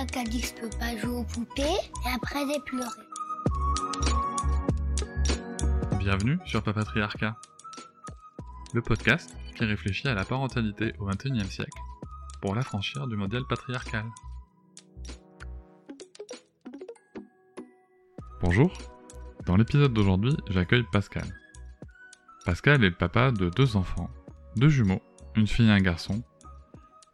Quelqu'un qui a dit que je peux pas jouer aux poupées et après j'ai pleuré. Bienvenue sur Papatriarcat, le podcast qui réfléchit à la parentalité au XXIe siècle pour l'affranchir du modèle patriarcal. Bonjour, dans l'épisode d'aujourd'hui, j'accueille Pascal. Pascal est le papa de deux enfants, deux jumeaux, une fille et un garçon.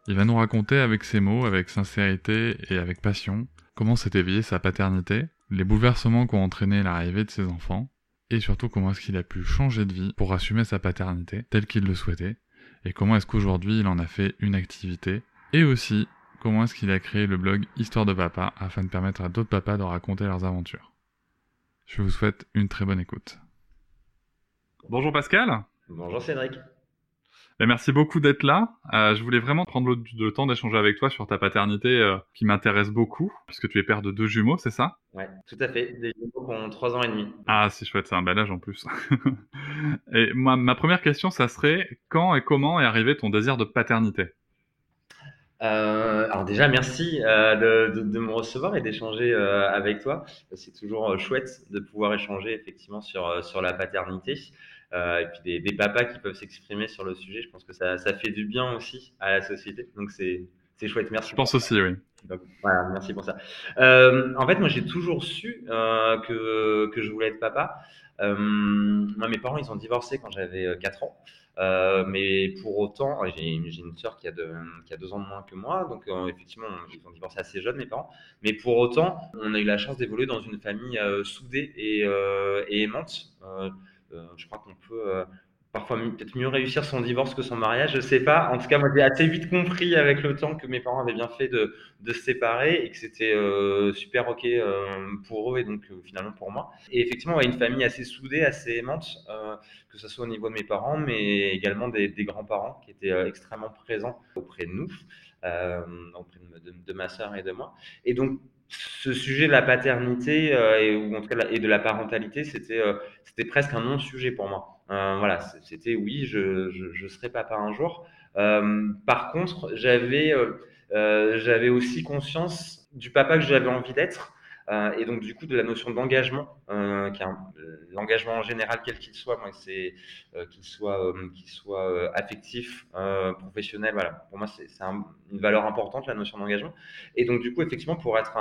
Il va nous raconter avec ses mots, avec sincérité et avec passion, comment s'est éveillée sa paternité, les bouleversements qu'ont entraîné l'arrivée de ses enfants, et surtout comment est-ce qu'il a pu changer de vie pour assumer sa paternité telle qu'il le souhaitait, et comment est-ce qu'aujourd'hui il en a fait une activité, et aussi comment est-ce qu'il a créé le blog Histoire de Papa afin de permettre à d'autres papas de raconter leurs aventures. Je vous souhaite une très bonne écoute. Bonjour Pascal. Bonjour Cédric. Ben, merci beaucoup d'être là. Euh, je voulais vraiment prendre le, temps d'échanger avec toi sur ta paternité euh, qui m'intéresse beaucoup, puisque tu es père de deux jumeaux, c'est ça? Ouais, tout à fait. Des jumeaux qui ont trois ans et demi. Ah, c'est chouette, c'est un bel âge en plus. et moi, ma première question, ça serait quand et comment est arrivé ton désir de paternité? Euh, alors déjà, merci euh, de, de, me recevoir et d'échanger euh, avec toi. C'est toujours chouette de pouvoir échanger effectivement sur, sur la paternité. Et puis des, des, papas qui peuvent s'exprimer sur le sujet. Je pense que ça, ça fait du bien aussi à la société. Donc c'est c'est chouette, merci. Je pense aussi, oui. Donc, voilà, merci pour ça. Euh, en fait, moi, j'ai toujours su euh, que, que je voulais être papa. Euh, moi, mes parents, ils ont divorcé quand j'avais 4 ans. Euh, mais pour autant, j'ai une sœur qui qui a deux ans de moins que moi, donc euh, effectivement, ils ont divorcé assez jeunes, mes parents. Mais pour autant, on a eu la chance d'évoluer dans une famille euh, soudée et, et aimante. Je crois qu'on peut parfois peut-être mieux réussir son divorce que son mariage, je sais pas. En tout cas, moi j'ai assez vite compris avec le temps que mes parents avaient bien fait de, se séparer et que c'était euh, super ok euh, pour eux et donc euh, finalement pour moi. Et effectivement, on a une famille assez soudée, assez aimante, euh, que ce soit au niveau de mes parents, mais également des, grands-parents qui étaient euh, extrêmement présents auprès de nous, euh, auprès de, de, de ma sœur et de moi. Et donc ce sujet de la paternité et, ou en tout cas et de la parentalité, c'était c'était presque un non-sujet pour moi. Euh, voilà, c'était oui, je, je, je, serai papa un jour. Euh, par contre, j'avais euh, j'avais aussi conscience du papa que j'avais envie d'être. Euh, et donc du coup de la notion d'engagement, euh, l'engagement en général quel qu'il soit, moi c'est euh, qu'il soit qu'il soit affectif, professionnel, voilà. Pour moi c'est une valeur importante la notion d'engagement. Et donc du coup effectivement pour être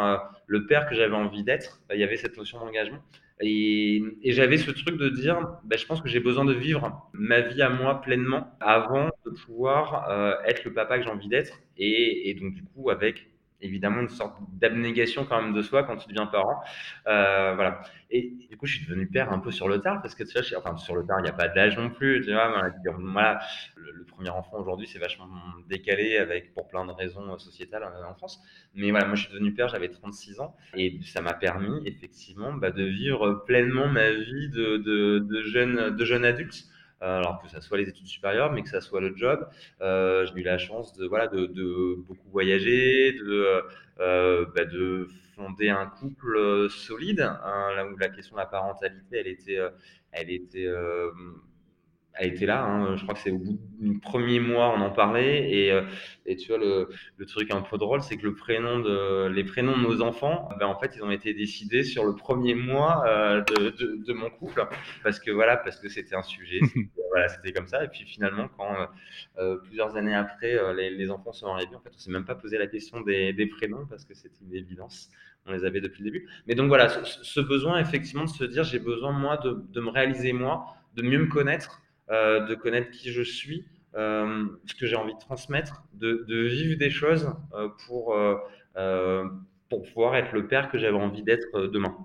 le père que j'avais envie d'être, bah, il y avait cette notion d'engagement. Et, j'avais ce truc de dire, bah, je pense que j'ai besoin de vivre ma vie à moi pleinement avant de pouvoir euh, être le papa que j'ai envie d'être. Et, donc, du coup, avec évidemment une sorte d'abnégation quand même de soi quand tu deviens parent. Euh, voilà. Et du coup, je suis devenu père un peu sur le tard parce que tu vois, enfin sur le tard, il n'y a pas d'âge non plus. Tu vois, voilà, le, premier enfant aujourd'hui, c'est vachement décalé avec pour plein de raisons sociétales en France. Mais voilà, moi, je suis devenu père, j'avais 36 ans et ça m'a permis effectivement bah, de vivre pleinement ma vie de jeune adulte. Euh, alors que ça soit les études supérieures, mais que ça soit le job. Euh, j'ai eu la chance de voilà de, de beaucoup voyager, de euh, bah, de fonder un couple solide, hein, là où la question de la parentalité, elle était elle était a été là. Hein. Je crois que c'est au bout du premier mois, on en parlait. Et, euh, et tu vois, le, le, truc un peu drôle, c'est que le prénom de, les prénoms de nos enfants, ben, en fait, ils ont été décidés sur le premier mois euh, de, de, de, mon couple. Parce que voilà, parce que c'était un sujet. voilà, c'était comme ça. Et puis finalement, quand euh, euh plusieurs années après, euh, les, les, enfants sont arrivés, en fait, on s'est même pas posé la question des, des prénoms parce que c'était une évidence. On les avait depuis le début. Mais donc voilà, ce, ce besoin effectivement de se dire, j'ai besoin moi de, de me réaliser moi, de mieux me connaître euh, de connaître qui je suis, euh, ce que j'ai envie de transmettre, de, vivre des choses euh, pour, pour pouvoir être le père que j'avais envie d'être demain.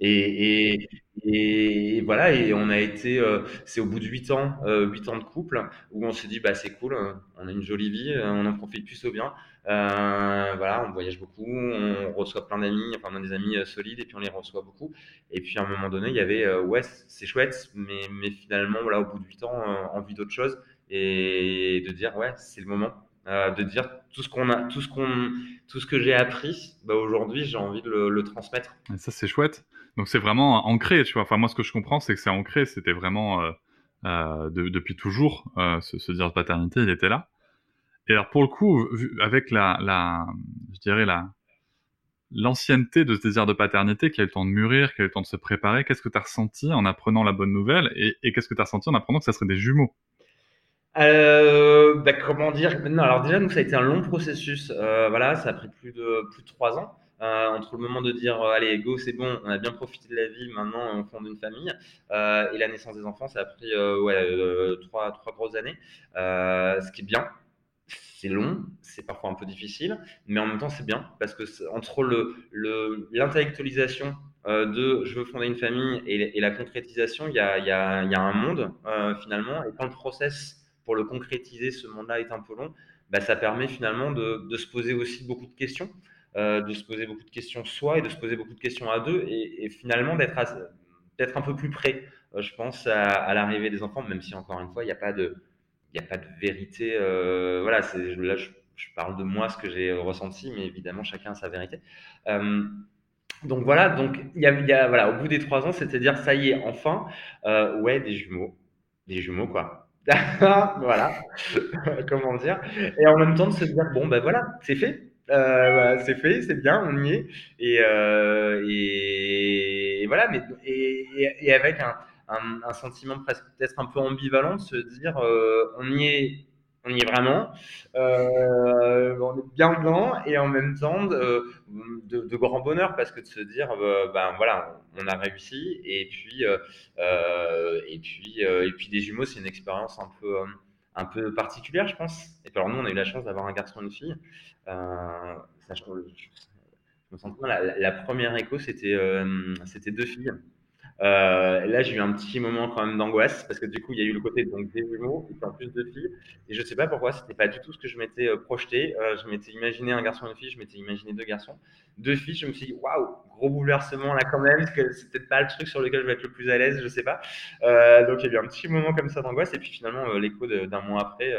Et, et, voilà, et on a été, euh, c'est au bout de 8 ans, euh, 8 ans de couple, où on s'est dit, bah, c'est cool, euh, on a une jolie vie, euh, on en profite plus au bien. Voilà, on voyage beaucoup, on reçoit plein d'amis, enfin, on a des amis solides, et puis on les reçoit beaucoup. Et puis à un moment donné, il y avait, ouais, c'est chouette, mais, mais finalement, voilà, au bout de 8 ans, envie d'autre chose, et de dire, ouais, c'est le moment. de dire tout ce qu'on a, tout ce qu'on, tout ce que j'ai appris, bah aujourd'hui j'ai envie de le, le transmettre. Et ça c'est chouette. Donc c'est vraiment ancré, tu vois. Enfin moi ce que je comprends c'est que c'est ancré, c'était vraiment euh, euh, de, depuis toujours euh, ce, désir de paternité, il était là. Et alors pour le coup, avec la, je dirais la l'ancienneté de ce désir de paternité, qui a eu le temps de mûrir, qui a eu le temps de se préparer, qu'est-ce que tu as ressenti en apprenant la bonne nouvelle et, qu'est-ce que tu as ressenti en apprenant que ça serait des jumeaux? Bah, comment dire? Non, alors déjà, nous, ça a été un long processus. Voilà, ça a pris plus de plus de trois ans. Euh, entre le moment de dire euh, allez go c'est bon on a bien profité de la vie maintenant on fonde une famille euh, et la naissance des enfants ça a pris ouais trois trois grosses années. Ce qui est bien c'est long c'est parfois un peu difficile mais en même temps c'est bien parce que entre le le l'intellectualisation de je veux fonder une famille et, la concrétisation il y a y a y a un monde finalement et quand le process pour le concrétiser, ce monde-là est un peu long, bah, ça permet finalement de, se poser aussi beaucoup de questions, euh, de se poser beaucoup de questions soi et de se poser beaucoup de questions à deux, et, finalement d'être d'être un peu plus près, euh, je pense, à, l'arrivée des enfants, même si encore une fois, il n'y a pas de, il a pas de vérité. Euh, voilà, là, je, parle de moi, ce que j'ai ressenti, mais évidemment, chacun a sa vérité. Donc voilà, donc y a, voilà, au bout des trois ans, c'est-à-dire ça y est, enfin, ouais, des jumeaux, des jumeaux quoi voilà, comment dire. Et en même temps de se dire, bon, ben voilà, c'est fait. Euh, voilà, c'est fait, c'est bien, on y est. Et, euh, voilà, mais, et, avec un, sentiment presque peut-être un peu ambivalent de se dire, euh, on y est on y est vraiment. On est bien dedans et en même temps de, grand bonheur parce que de se dire, ben voilà, on a réussi et puis et puis et puis des jumeaux, c'est une expérience un peu un peu particulière, je pense. Alors nous, on a eu la chance d'avoir un garçon et une fille. Euh, je, me sens. La, première écho, c'était c'était deux filles. Euh, là, j'ai eu un petit moment quand même d'angoisse parce que du coup, il y a eu le côté donc des jumeaux et en plus de filles. Et je sais pas pourquoi, c'était pas du tout ce que je m'étais euh, projeté. Euh, je m'étais imaginé un garçon et une fille, je m'étais imaginé deux garçons. Deux filles, je me suis dit waouh, gros bouleversement là quand même, parce que c'est peut-être pas le truc sur lequel je vais être le plus à l'aise, je sais pas. Euh, donc il y a eu un petit moment comme ça d'angoisse et puis finalement l'écho d'un mois après,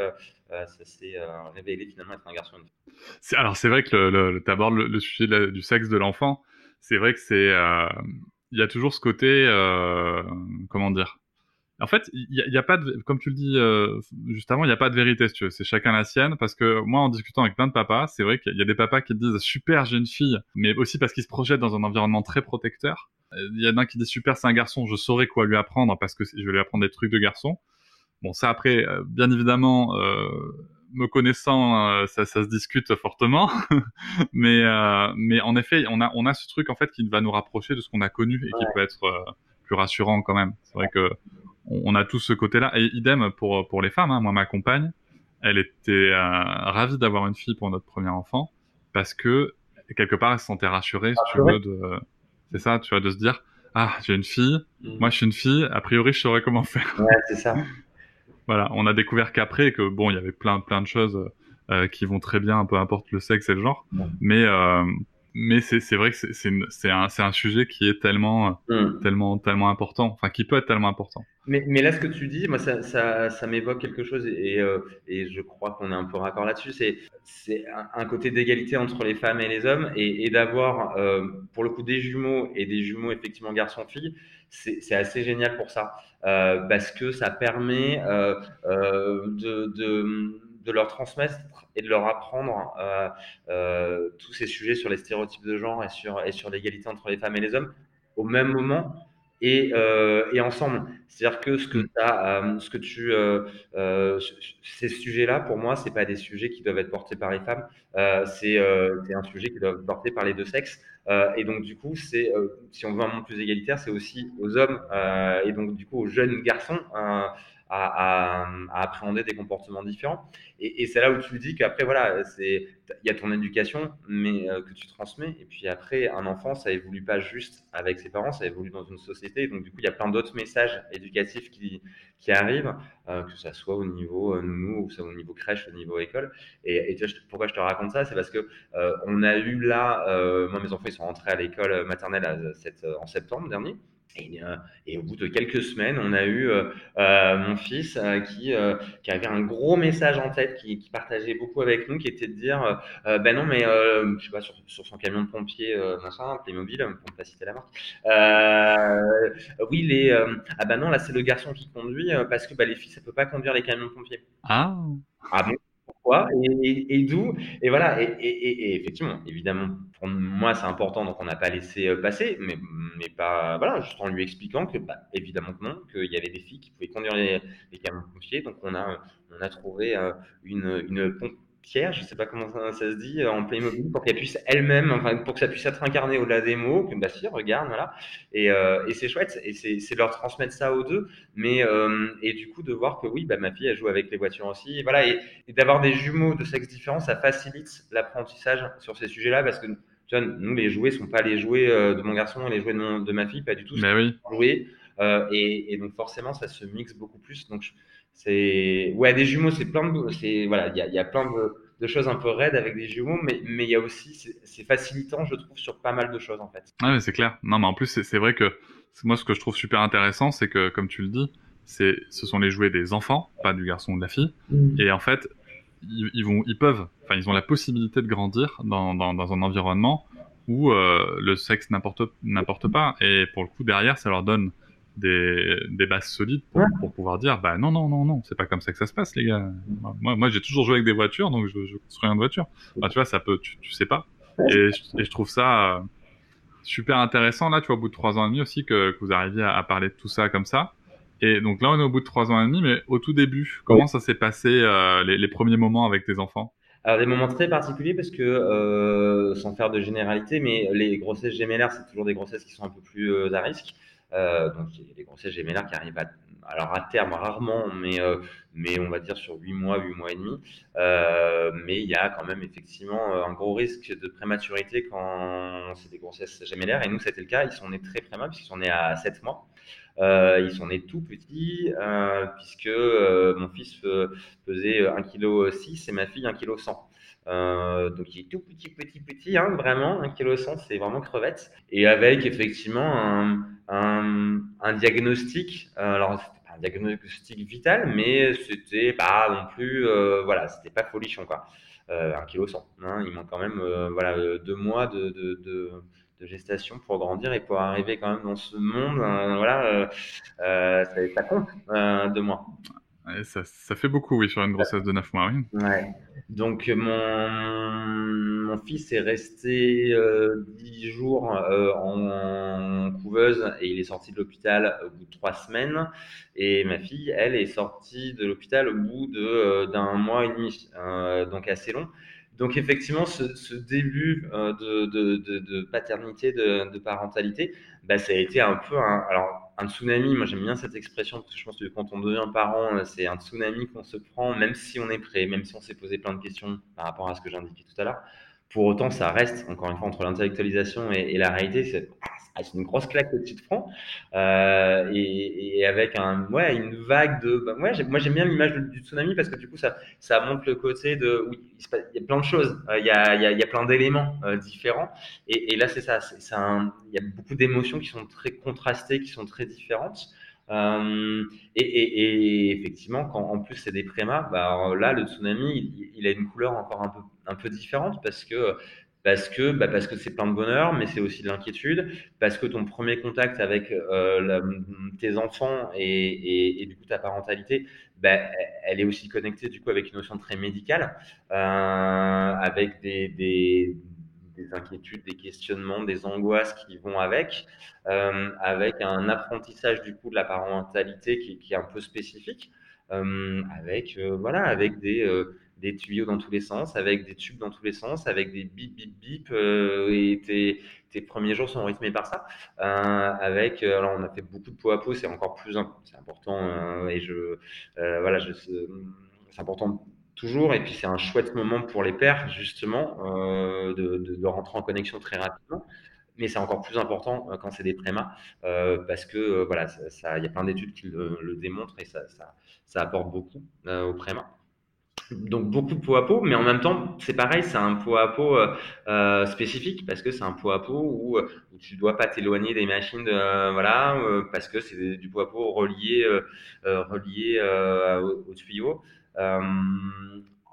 ça s'est révélé finalement être un garçon et une fille. Alors c'est vrai que tu abordes le, le, sujet du sexe de l'enfant. C'est vrai que c'est il y a toujours ce côté, euh, comment dire? En fait, il n'y a, pas comme tu le dis euh, juste avant, il n'y a pas de vérité, si tu veux. C'est chacun la sienne, parce que moi, en discutant avec plein de papas, c'est vrai qu'il y a des papas qui disent super, j'ai une fille, mais aussi parce qu'ils se projettent dans un environnement très protecteur. Il y en a un qui dit super, c'est un garçon, je saurais quoi lui apprendre parce que je vais lui apprendre des trucs de garçon. Bon, ça après, euh, bien évidemment, euh, me connaissant, euh, ça, ça, se discute fortement, mais euh, mais en effet, on a on a ce truc en fait qui va nous rapprocher de ce qu'on a connu et qui peut être euh, plus rassurant quand même. C'est vrai que on, on, a tous ce côté-là. Et idem pour pour les femmes. Hein. Moi, ma compagne, elle était ravie d'avoir une fille pour notre premier enfant parce que quelque part, elle se sentait rassurée, si ah, tu veux, de c'est ça, tu vois, de se dire ah j'ai une fille, mmh. moi je suis une fille, a priori je saurais comment faire. Ouais, c'est ça. Voilà, on a découvert qu'après que bon, il y avait plein plein de choses euh, qui vont très bien, peu importe le sexe et le genre, ouais. mais euh, mais c'est vrai que c'est un un sujet qui est tellement mm. tellement tellement important, enfin qui peut être tellement important. Mais mais là ce que tu dis, moi ça ça, ça m'évoque quelque chose et euh, et je crois qu'on est un peu raccord là-dessus. C'est un, un, côté d'égalité entre les femmes et les hommes et, et d'avoir euh, pour le coup des jumeaux et des jumeaux effectivement garçon-fille, c'est assez génial pour ça euh, parce que ça permet de, de de leur transmettre et de leur apprendre euh, euh, tous ces sujets sur les stéréotypes de genre et sur, et sur l'égalité entre les femmes et les hommes au même moment et, euh, et ensemble. C'est-à-dire que ce que, as, ce que tu, ces sujets-là, pour moi, c'est pas des sujets qui doivent être portés par les femmes, c'est un sujet qui doit être porté par les deux sexes. et donc, du coup, c'est, si on veut un monde plus égalitaire, c'est aussi aux hommes et donc, du coup, aux jeunes garçons à, appréhender des comportements différents. Et, c'est là où tu dis qu'après, voilà, il y a ton éducation mais, euh, que tu transmets. Et puis après, un enfant, ça évolue pas juste avec ses parents, ça évolue dans une société. Donc du coup, il y a plein d'autres messages éducatifs qui, qui arrivent, euh, que ça soit au niveau nounou, ou ça au niveau crèche, au niveau école. Et, pourquoi je te raconte ça? C'est parce que on a eu là, moi mes enfants ils sont rentrés à l'école maternelle en septembre dernier. Euh, et, au bout de quelques semaines, on a eu euh, euh, mon fils qui, qui avait un gros message en tête, qui, qui, partageait beaucoup avec nous, qui était de dire Ben non, mais je sais pas, sur, sur, son camion de pompier, machin, Playmobil, pour ne pas citer la marque. oui, les, ah ben non, là c'est le garçon qui conduit parce que bah, les filles, ça peut pas conduire les camions de pompiers. Ah Ah bon? Et, d'où et voilà et, effectivement évidemment pour moi c'est important donc on n'a pas laissé euh, passer mais mais pas voilà juste en lui expliquant que bah, évidemment que non qu'il y avait des filles qui pouvaient conduire les, les camions pompiers donc on a on a trouvé euh, une une pompe Pierre, je sais pas comment ça, se dit, euh, en Playmobil, pour qu'elle puisse elle-même, enfin, pour que ça puisse être incarné au-delà des mots, que bah si, regarde, voilà. Et, euh, et c'est chouette, et c'est leur transmettre ça aux deux, mais euh, et du coup de voir que oui, bah ma fille elle joue avec les voitures aussi, voilà, et, d'avoir des jumeaux de sexe différent, ça facilite l'apprentissage sur ces sujets-là, parce que tu vois, nous les jouets sont pas les jouets de mon garçon, les jouets de, de ma fille, pas du tout. Mais oui. Jouets, et, et, donc forcément ça se mixe beaucoup plus, donc c'est ouais des jumeaux c'est plein de c'est voilà il y a, y a, plein de, de, choses un peu raides avec des jumeaux mais mais il y a aussi c'est facilitant je trouve sur pas mal de choses en fait. Ouais mais c'est clair. Non mais en plus c'est vrai que moi ce que je trouve super intéressant c'est que comme tu le dis c'est ce sont les jouets des enfants pas du garçon ou de la fille. Mm. et en fait ils, ils, vont ils peuvent enfin ils ont la possibilité de grandir dans, dans, dans un environnement où euh, le sexe n'importe n'importe pas. Et pour le coup derrière ça leur donne des, des bases solides pour, pour, pouvoir dire bah non non non non c'est pas comme ça que ça se passe les gars. Moi moi j'ai toujours joué avec des voitures donc je, je construis une voiture. Bah, tu vois ça peut tu, tu sais pas. Et, et je trouve ça euh, super intéressant là tu vois au bout de trois ans et demi aussi que, que vous arriviez à, à, parler de tout ça comme ça. Et donc là on est au bout de trois ans et demi mais au tout début comment ça s'est passé euh, les, les premiers moments avec tes enfants? Alors des moments très particuliers parce que euh, sans faire de généralité, mais les grossesses gémellaires c'est toujours des grossesses qui sont un peu plus euh, à risque. Euh, donc, il y a des grossesses gémellaires qui arrivent à, alors à terme rarement, mais, euh, on va dire sur 8 mois, 8 mois et demi. Euh, mais il y a quand même effectivement un gros risque de prématurité quand c'est des grossesses gémellaires. Et nous, c'était le cas. Ils sont nés très préma, puisqu'ils sont nés à 7 mois. Ils sont nés tout petits, puisque mon fils pesait 1,6 kg et ma fille 1,1 kg. Euh, donc il est tout petit, petit, petit, hein, vraiment, 1 kg c'est vraiment crevette. Et avec effectivement un, un, diagnostic, euh, alors c'était pas un diagnostic vital, mais c'était pas non plus, euh, voilà, c'était pas folichon quoi. Euh, 1 kg hein, il manque quand même euh, voilà, deux mois de, de, de, de, gestation pour grandir et pour arriver quand même dans ce monde, hein, voilà, ça, ça compte, deux mois ça, fait beaucoup, oui, sur une grossesse de 9 mois, oui. Donc, mon, mon fils est resté euh, 10 jours euh, en, couveuse et il est sorti de l'hôpital au bout de 3 semaines. Et ma fille, elle, est sortie de l'hôpital au bout euh, d'un mois et demi, euh, donc assez long. Donc effectivement, ce, début de, de, de, de, paternité, de, parentalité, bah, ça a été un peu un, alors un tsunami. Moi, j'aime bien cette expression parce que je pense que quand on devient parent, euh, c'est un tsunami qu'on se prend, même si on est prêt, même si on s'est posé plein de questions par rapport à ce que j'indiquais tout à l'heure. Pour autant, ça reste, encore une fois, entre l'intellectualisation et, et, la réalité, c'est ah, une grosse claque que tu te prends. Euh, et, avec un, ouais, une vague de. Bah, ouais, moi, j'aime bien l'image du tsunami parce que du coup, ça, ça montre le côté de. Il y a plein de choses. Euh, il, y a, il, y a, plein d'éléments euh, différents. Et, là, c'est ça. C'est, un, il y a beaucoup d'émotions qui sont très contrastées, qui sont très différentes. Euh, et, effectivement, quand en plus c'est des prémas, bah, là le tsunami, il, il, a une couleur encore un peu, un peu différente parce que parce que bah parce que c'est plein de bonheur, mais c'est aussi de l'inquiétude, parce que ton premier contact avec euh, tes enfants et, ta parentalité, bah, elle est aussi connectée du coup avec une notion très médicale, euh, avec des, des des inquiétudes, des questionnements, des angoisses qui vont avec, euh, avec un apprentissage du coup de la parentalité qui, est un peu spécifique, avec euh, voilà, avec des, euh, des tuyaux dans tous les sens, avec des tubes dans tous les sens, avec des bip bip bip, euh, et tes, tes, premiers jours sont rythmés par ça. Euh, avec, euh, alors on a fait beaucoup de peau à peau, c'est encore plus, c'est important, et je, voilà, c'est important toujours, et puis c'est un chouette moment pour les pères justement de, de, rentrer en connexion très rapidement mais c'est encore plus important quand c'est des trémas parce que voilà, ça, il y a plein d'études qui le, démontrent et ça, ça, apporte beaucoup au préma donc beaucoup de peau à peau, mais en même temps, c'est pareil, c'est un peau à peau euh, euh, spécifique parce que c'est un peau à peau où, où tu dois pas t'éloigner des machines, euh, voilà, parce que c'est du peau à peau relié, relié au, tuyau.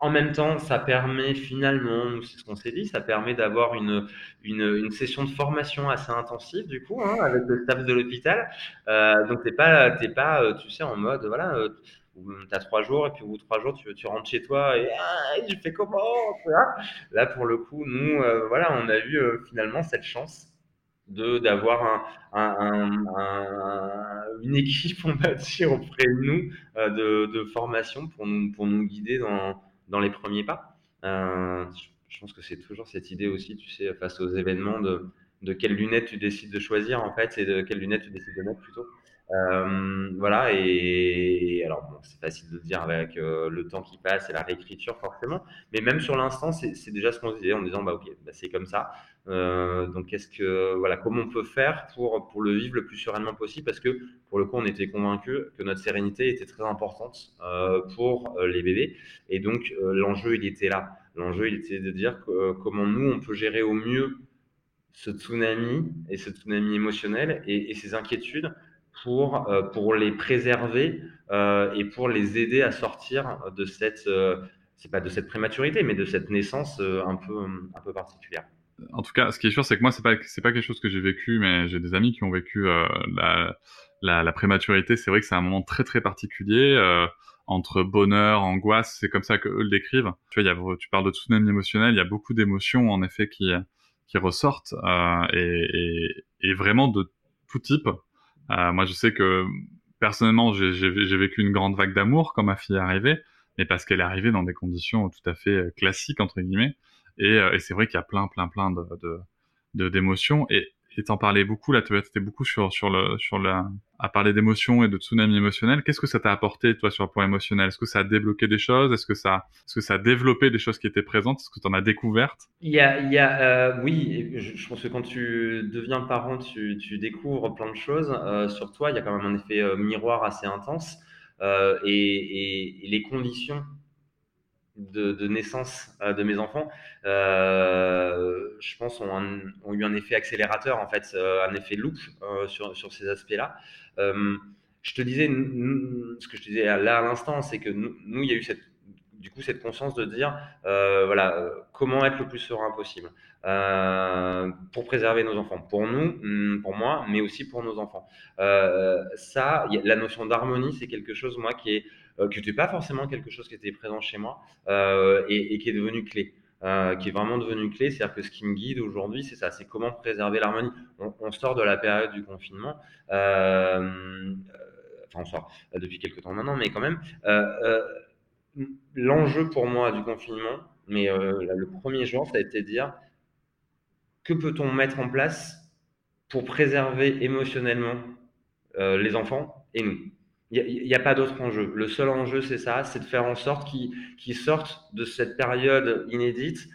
En même temps, ça permet finalement, c'est ce qu'on s'est dit, ça permet d'avoir une, une, session de formation assez intensive du coup hein, avec le staff de l'hôpital. donc t'es pas, t'es pas, tu sais, en mode voilà tu as trois jours et puis au bout de trois jours, tu, rentres chez toi et ah, je fais comment Là, pour le coup, nous, euh, voilà, on a eu euh, finalement cette chance de d'avoir un, un, une équipe, on va dire, auprès de nous euh, de, de, formation pour nous, pour nous guider dans, dans les premiers pas. je pense que c'est toujours cette idée aussi, tu sais, face aux événements, de, de quelles lunettes tu décides de choisir, en fait, et de quelles lunettes tu décides de mettre plutôt. Euh, voilà, et, alors bon, c'est facile de dire avec euh, le temps qui passe et la réécriture forcément, mais même sur l'instant, c'est déjà ce qu'on disait en disant bah ok, bah, c'est comme ça. Euh, donc qu'est-ce que voilà, comment on peut faire pour pour le vivre le plus sereinement possible? Parce que pour le coup, on était convaincus que notre sérénité était très importante pour les bébés, et donc l'enjeu il était là. L'enjeu il était de dire comment nous on peut gérer au mieux ce tsunami et ce tsunami émotionnel et, et ces inquiétudes pour, euh, pour les préserver euh, et pour les aider à sortir de cette, euh, c'est pas de cette prématurité, mais de cette naissance un peu, un peu particulière. En tout cas, ce qui est sûr, c'est que moi, c'est pas, pas quelque chose que j'ai vécu, mais j'ai des amis qui ont vécu la, la, prématurité. C'est vrai que c'est un moment très très particulier. entre bonheur, angoisse, c'est comme ça que eux le décrivent. Tu vois, y a, tu parles de tsunami émotionnel, il y a beaucoup d'émotions en effet qui qui ressortent et, et, vraiment de tout type. Euh, moi, je sais que personnellement, j'ai vécu une grande vague d'amour quand ma fille est arrivée, mais parce qu'elle est arrivée dans des conditions tout à fait euh, classiques entre guillemets. Et, euh, et c'est vrai qu'il y a plein, plein, plein de d'émotions. Et et t'en parlais beaucoup là, tu étais beaucoup sur sur le sur la à parler d'émotions et de tsunami émotionnel. Qu'est-ce que ça t'a apporté toi sur le point émotionnel? Est-ce que ça a débloqué des choses? Est-ce que ça est-ce que ça a développé des choses qui étaient présentes? Est-ce que tu en as découvertes Il y a il y a euh, oui, je, pense que quand tu deviens parent, tu tu découvres plein de choses euh, sur toi. Il y a quand même un effet euh, miroir assez intense euh, et, et, et les conditions de, naissance euh, de mes enfants, euh, je pense, ont, eu un effet accélérateur, en fait, euh, un effet loop sur, sur, ces aspects-là. je te disais, ce que je te disais là à l'instant, c'est que nous, il y a eu cette, du coup cette conscience de dire, voilà, comment être le plus serein possible. pour préserver nos enfants, pour nous, hmm, pour moi, mais aussi pour nos enfants. ça, la notion d'harmonie, c'est quelque chose, moi, qui est qui n'était pas forcément quelque chose qui était présent chez moi euh, et, qui est devenu clé. Euh, qui est vraiment devenu clé. C'est-à-dire que ce qui me guide aujourd'hui, c'est ça, c'est comment préserver l'harmonie. On, sort de la période du confinement, enfin on sort depuis quelques temps maintenant, mais quand même, l'enjeu pour moi du confinement, mais le premier jour, ça a été de dire que peut-on mettre en place pour préserver émotionnellement les enfants et nous? Il n'y a, pas d'autre enjeu. Le seul enjeu, c'est ça, c'est de faire en sorte qu'ils sortent de cette période inédite,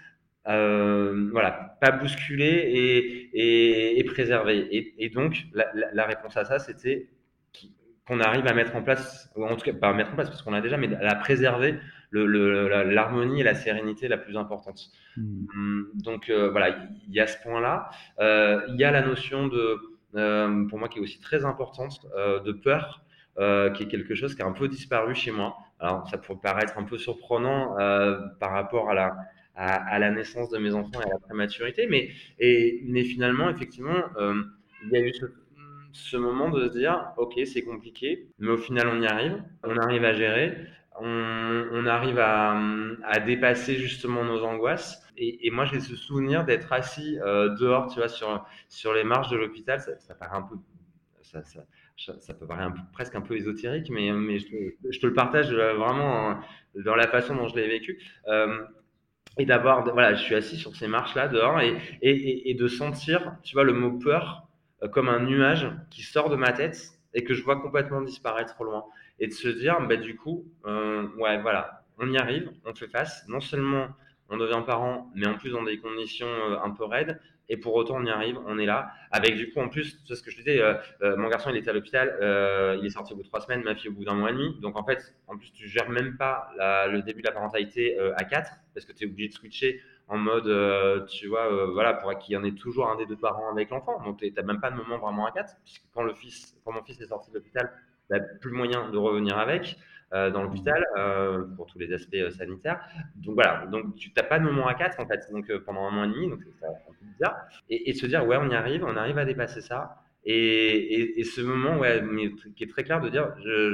euh, voilà, pas bousculés et, et, et préservés. Et, et donc, la, la, la, réponse à ça, c'était qu'on arrive à mettre en place, ou en tout cas, pas à mettre en place parce qu'on l'a déjà, mais à préserver l'harmonie et la sérénité la plus importante. Mmh. Donc, euh, voilà, il y a ce point-là. Euh, il y a la notion de, pour moi, qui est aussi très importante, de peur. Euh, qui est quelque chose qui a un peu disparu chez moi. Alors, ça pourrait paraître un peu surprenant euh, par rapport à la, à, la naissance de mes enfants et à la prématurité, mais, et, mais finalement, effectivement, euh, il y a eu ce, moment de se dire, ok, c'est compliqué, mais au final, on y arrive, on arrive à gérer, on, arrive à, à, dépasser justement nos angoisses. Et, et moi, j'ai ce souvenir d'être assis dehors, tu vois, sur, sur les marches de l'hôpital. Ça, paraît un peu ça, peut paraître presque un peu ésotérique, mais, je, te, le partage vraiment dans la façon dont je l'ai vécu. Euh, et d'avoir, voilà, je suis assis sur ces marches-là dehors et, de sentir, tu vois, le mot peur euh, comme un nuage qui sort de ma tête et que je vois complètement disparaître au loin. Et de se dire, bah, du coup, euh, ouais, voilà, on y arrive, on fait face. Non seulement on devient parent, mais en plus dans des conditions euh, un peu raides. Et pour autant, on y arrive, on est là. Avec du coup, en plus, c'est ce que je disais, euh, euh, mon garçon, il était à l'hôpital, euh, il est sorti au bout de trois semaines, ma fille au bout d'un mois et demi. Donc en fait, en plus, tu gères même pas le début de la parentalité à quatre, parce que tu es obligé de switcher en mode, tu vois, voilà, pour qu'il y en ait toujours un des deux parents avec l'enfant. Donc tu n'as même pas de moment vraiment à quatre, puisque quand, le fils, quand mon fils est sorti de l'hôpital, il n'a plus moyen de revenir avec. Euh, dans l'hôpital euh, pour tous les aspects euh, sanitaires. Donc voilà, donc tu n'as pas de moment à 4 en fait, donc pendant un mois et demi, donc peu Et, et, se dire ouais, on y arrive, on arrive à dépasser ça. Et, ce moment, ouais, qui est très clair de dire je,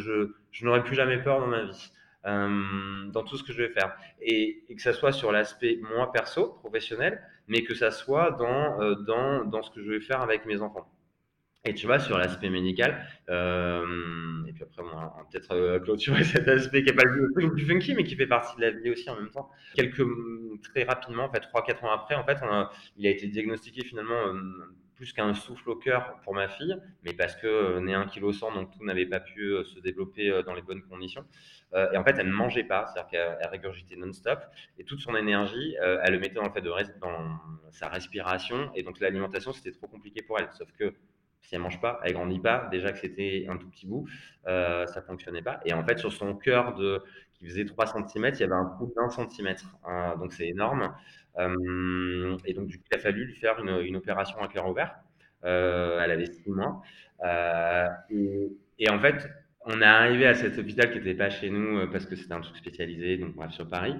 je, n'aurai plus jamais peur dans ma vie. Euh, dans tout ce que je vais faire. Et, et que ça soit sur l'aspect moi perso, professionnel, mais que ça soit dans, euh, dans, dans ce que je vais faire avec mes enfants. Et tu vois, sur l'aspect médical, euh, et puis après, on va peut-être euh, clôturer cet aspect qui n'est pas le plus funky, mais qui fait partie de la vie aussi en même temps. Quelques, très rapidement, en fait, 3-4 ans après, en fait, il a été diagnostiqué finalement euh, plus qu'un souffle au cœur pour ma fille, mais parce que euh, né 1 kg 100, donc tout n'avait pas pu se développer dans les bonnes conditions. et en fait, elle ne mangeait pas, c'est-à-dire qu'elle régurgitait non-stop, et toute son énergie, elle le mettait le fait de dans sa respiration, et donc l'alimentation, c'était trop compliqué pour elle. Sauf que si elle mange pas, elle grandit pas. Déjà que c'était un tout petit bout, euh, ça fonctionnait pas. Et en fait, sur son cœur de qui faisait 3 cm, il y avait un trou d'un centimètre. Hein, donc c'est énorme. Euh, et donc du coup, il a fallu lui faire une, opération à cœur ouvert. Euh, elle avait 6 mois. Euh, et, en fait, on est arrivé à cet hôpital qui n'était pas chez nous euh, parce que c'était un truc spécialisé, donc bref, sur Paris.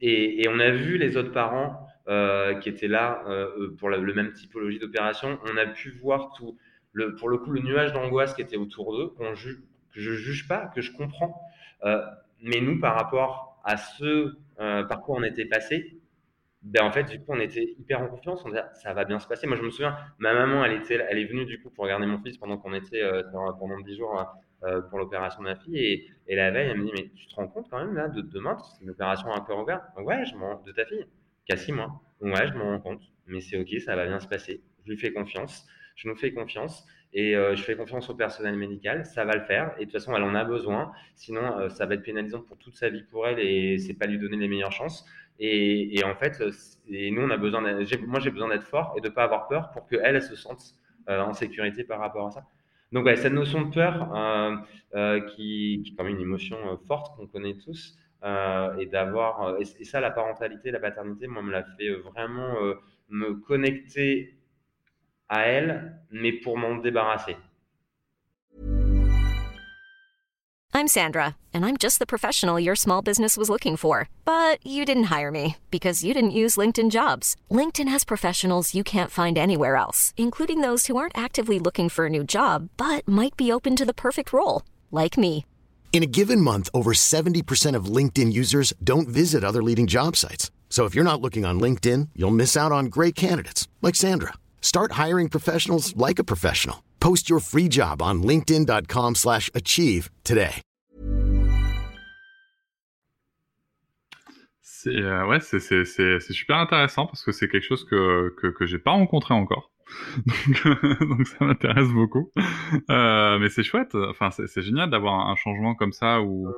Et, on a vu les autres parents euh, qui étaient là euh, pour la, le même typologie d'opération. On a pu voir tout, le, pour le coup, le nuage d'angoisse qui était autour d'eux, que je juge pas, que je comprends. Euh, mais nous, par rapport à ce par quoi on était passé, ben en fait, du coup, on était hyper en confiance. On disait, ça va bien se passer. Moi, je me souviens, ma maman, elle était, elle est venue du coup pour regarder mon fils pendant qu'on était euh, pendant 10 jours euh, pour l'opération de ma fille. Et, et, la veille, elle me dit, mais tu te rends compte quand même là de demain, c'est une opération à cœur ouvert. Ouais, je m'en de ta fille, a 6 mois. Ouais, je m'en rends compte. Mais c'est ok, ça va bien se passer. Je lui fais confiance. Je nous fais confiance. Et euh, je fais confiance au personnel médical, ça va le faire. Et de toute façon, elle en a besoin. Sinon, euh, ça va être pénalisant pour toute sa vie pour elle et c'est pas lui donner les meilleures chances. Et, en fait, et nous, on a besoin moi, j'ai besoin d'être fort et de pas avoir peur pour qu'elle, elle se sente euh, en sécurité par rapport à ça. Donc, ouais, cette notion de peur, euh, euh, qui, est quand même une émotion euh, forte qu'on connaît tous, euh, et d'avoir, et, et, ça, la parentalité, la paternité, moi, me l'a fait vraiment me connecter à elle, mais pour m'en débarrasser. I'm Sandra, and I'm just the professional your small business was looking for. But you didn't hire me because you didn't use LinkedIn jobs. LinkedIn has professionals you can't find anywhere else, including those who aren't actively looking for a new job but might be open to the perfect role, like me. In a given month, over 70% of LinkedIn users don't visit other leading job sites. So if you're not looking on LinkedIn, you'll miss out on great candidates like Sandra. Start hiring professionals like a professional. Post your free job on linkedin.com slash achieve today. C'est euh, ouais, c'est super intéressant parce que c'est quelque chose que, que, que j'ai pas rencontré encore. donc, donc ça m'intéresse beaucoup. Euh, mais c'est chouette, enfin c'est génial d'avoir un changement comme ça où...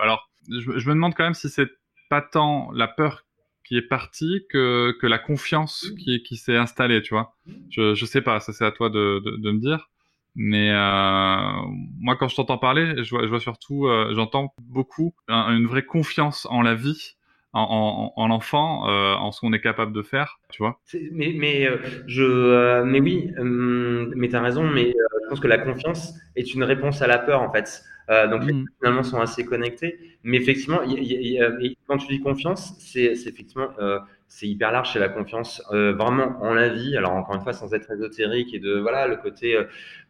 alors je, me demande quand même si c'est pas tant la peur qui est parti que, la confiance qui, s'est installée, tu vois. Je, je sais pas, ça c'est à toi de, me dire. Mais euh, moi, quand je t'entends parler, je vois, surtout, euh, j'entends beaucoup un, une vraie confiance en la vie, en, en, en l'enfant, euh, en ce qu'on est capable de faire, tu vois. Mais, mais, euh, je, euh, mais oui, mais tu as raison, mais je pense que la confiance est une réponse à la peur, en fait. Euh, donc mmh. finalement sont assez connectés. Mais effectivement, y, y, y, quand tu dis confiance, c'est effectivement euh, c'est hyper large, c'est la confiance euh, vraiment en la vie. Alors encore une fois, sans être ésotérique et de voilà le côté.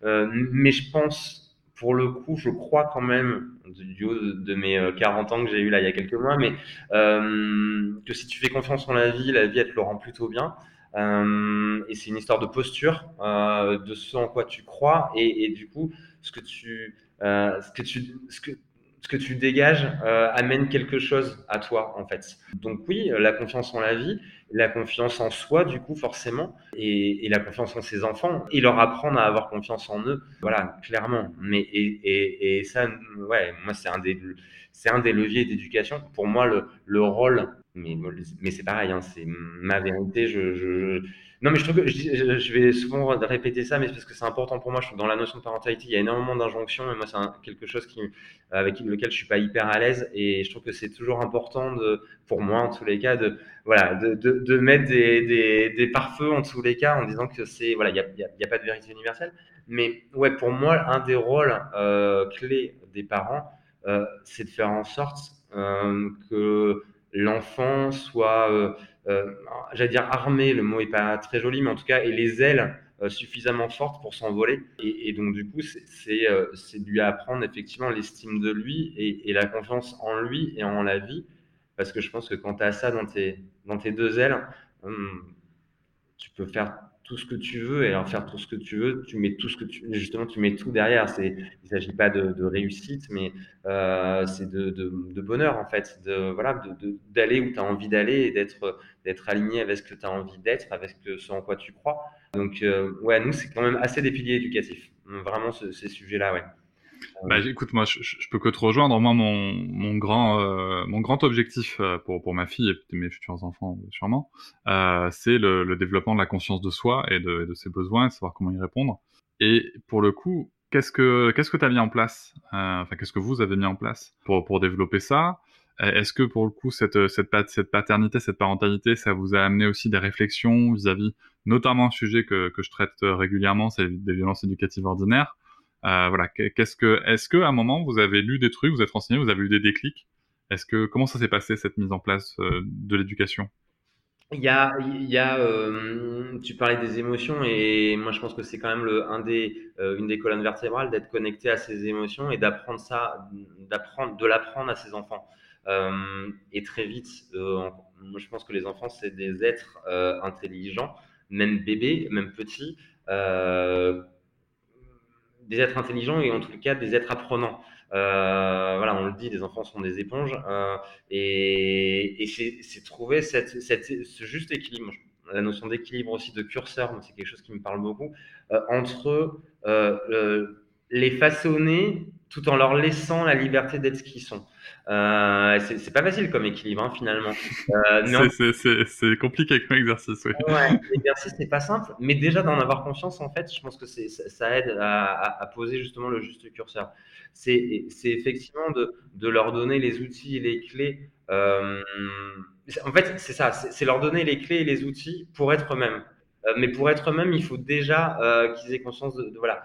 Euh, mais je pense pour le coup, je crois quand même, du haut de, mes 40 ans que j'ai eu là il y a quelques mois, mais que si tu fais confiance en la vie, la vie elle te le rend plutôt bien. et c'est une histoire de posture, de ce en quoi tu crois, et, du coup, ce que tu, ce que tu, ce que ce que tu dégages euh, amène quelque chose à toi, en fait. Donc oui, la confiance en la vie, la confiance en soi, du coup, forcément, et, la confiance en ses enfants, et leur apprendre à avoir confiance en eux, voilà, clairement. Mais et, ça, ouais, moi, c'est un des, un des leviers d'éducation. Pour moi, le, le rôle, mais, c'est pareil, hein, c'est ma vérité, non, mais je trouve que je, vais souvent répéter ça, mais parce que c'est important pour moi. Je trouve que dans la notion de parentalité, il y a énormément d'injonctions, et moi, c'est quelque chose avec lequel je suis pas hyper à l'aise, et je trouve que c'est toujours important pour moi, en tous les cas, de, voilà, de, mettre des, pare-feux en tous les cas, en disant que c'est, voilà, il n'y a, y a, pas de vérité universelle. Mais ouais, pour moi, un des rôles euh, clés des parents, euh, c'est de faire en sorte euh, que l'enfant soit j'allais dire armé, le mot est pas très joli, mais en tout cas, et les ailes euh, suffisamment fortes pour s'envoler. Et, donc, du coup, c'est euh, lui apprendre effectivement l'estime de lui et, la confiance en lui et en la vie. Parce que je pense que quand tu as ça dans tes, dans tes deux ailes, hum, tu peux faire tout ce que tu veux et alors faire tout ce que tu veux, tu mets tout ce que tu justement tu mets tout derrière. C'est il s'agit pas de, réussite, mais euh, c'est de, bonheur en fait, de voilà d'aller où tu as envie d'aller et d'être d'être aligné avec ce que tu as envie d'être, avec ce en quoi tu crois. Donc euh, ouais, nous c'est quand même assez des piliers éducatifs, vraiment ces sujets-là, ouais. Bah, écoute, moi, je, je, peux que te rejoindre. Moi, mon, mon grand, euh, mon grand objectif euh, pour, pour ma fille et mes futurs enfants, sûrement, euh, c'est le, le, développement de la conscience de soi et de, de ses besoins, savoir comment y répondre. Et pour le coup, qu'est-ce que qu'est-ce que tu as mis en place euh, Enfin, qu'est-ce que vous avez mis en place pour pour développer ça? Est-ce que pour le coup, cette cette cette paternité, cette parentalité, ça vous a amené aussi des réflexions vis-à-vis, notamment un sujet que que je traite régulièrement, c'est des violences éducatives ordinaires. Euh, voilà, qu'est-ce que, est-ce que à un moment vous avez lu des trucs, vous êtes renseigné, vous avez eu des déclics? Est-ce que comment ça s'est passé cette mise en place euh, de l'éducation? Il y a, il y a euh, tu parlais des émotions et moi je pense que c'est quand même le, un des, une des colonnes vertébrales d'être connecté à ses émotions et d'apprendre ça, d'apprendre, de l'apprendre à ses enfants. et très vite, moi je pense que les enfants c'est des êtres intelligents, même bébés, même petits des êtres intelligents et en tout cas des êtres apprenants. Euh, voilà, on le dit, les enfants sont des éponges euh, et, c'est trouver cette, ce juste équilibre. La notion d'équilibre aussi, de curseur, c'est quelque chose qui me parle beaucoup, euh, entre les façonner tout en leur laissant la liberté d'être ce qu'ils sont. Euh, c'est pas facile comme équilibre hein, finalement. Euh, c'est compliqué comme exercice. Oui. Ouais, l'exercice n'est pas simple, mais déjà d'en avoir conscience en fait, je pense que ça aide à, à, poser justement le juste curseur. C'est effectivement de, de, leur donner les outils et les clés. Euh, en fait, c'est ça, c'est leur donner les clés et les outils pour être eux-mêmes. Euh, mais pour être eux-mêmes, il faut déjà qu'ils aient conscience de, de voilà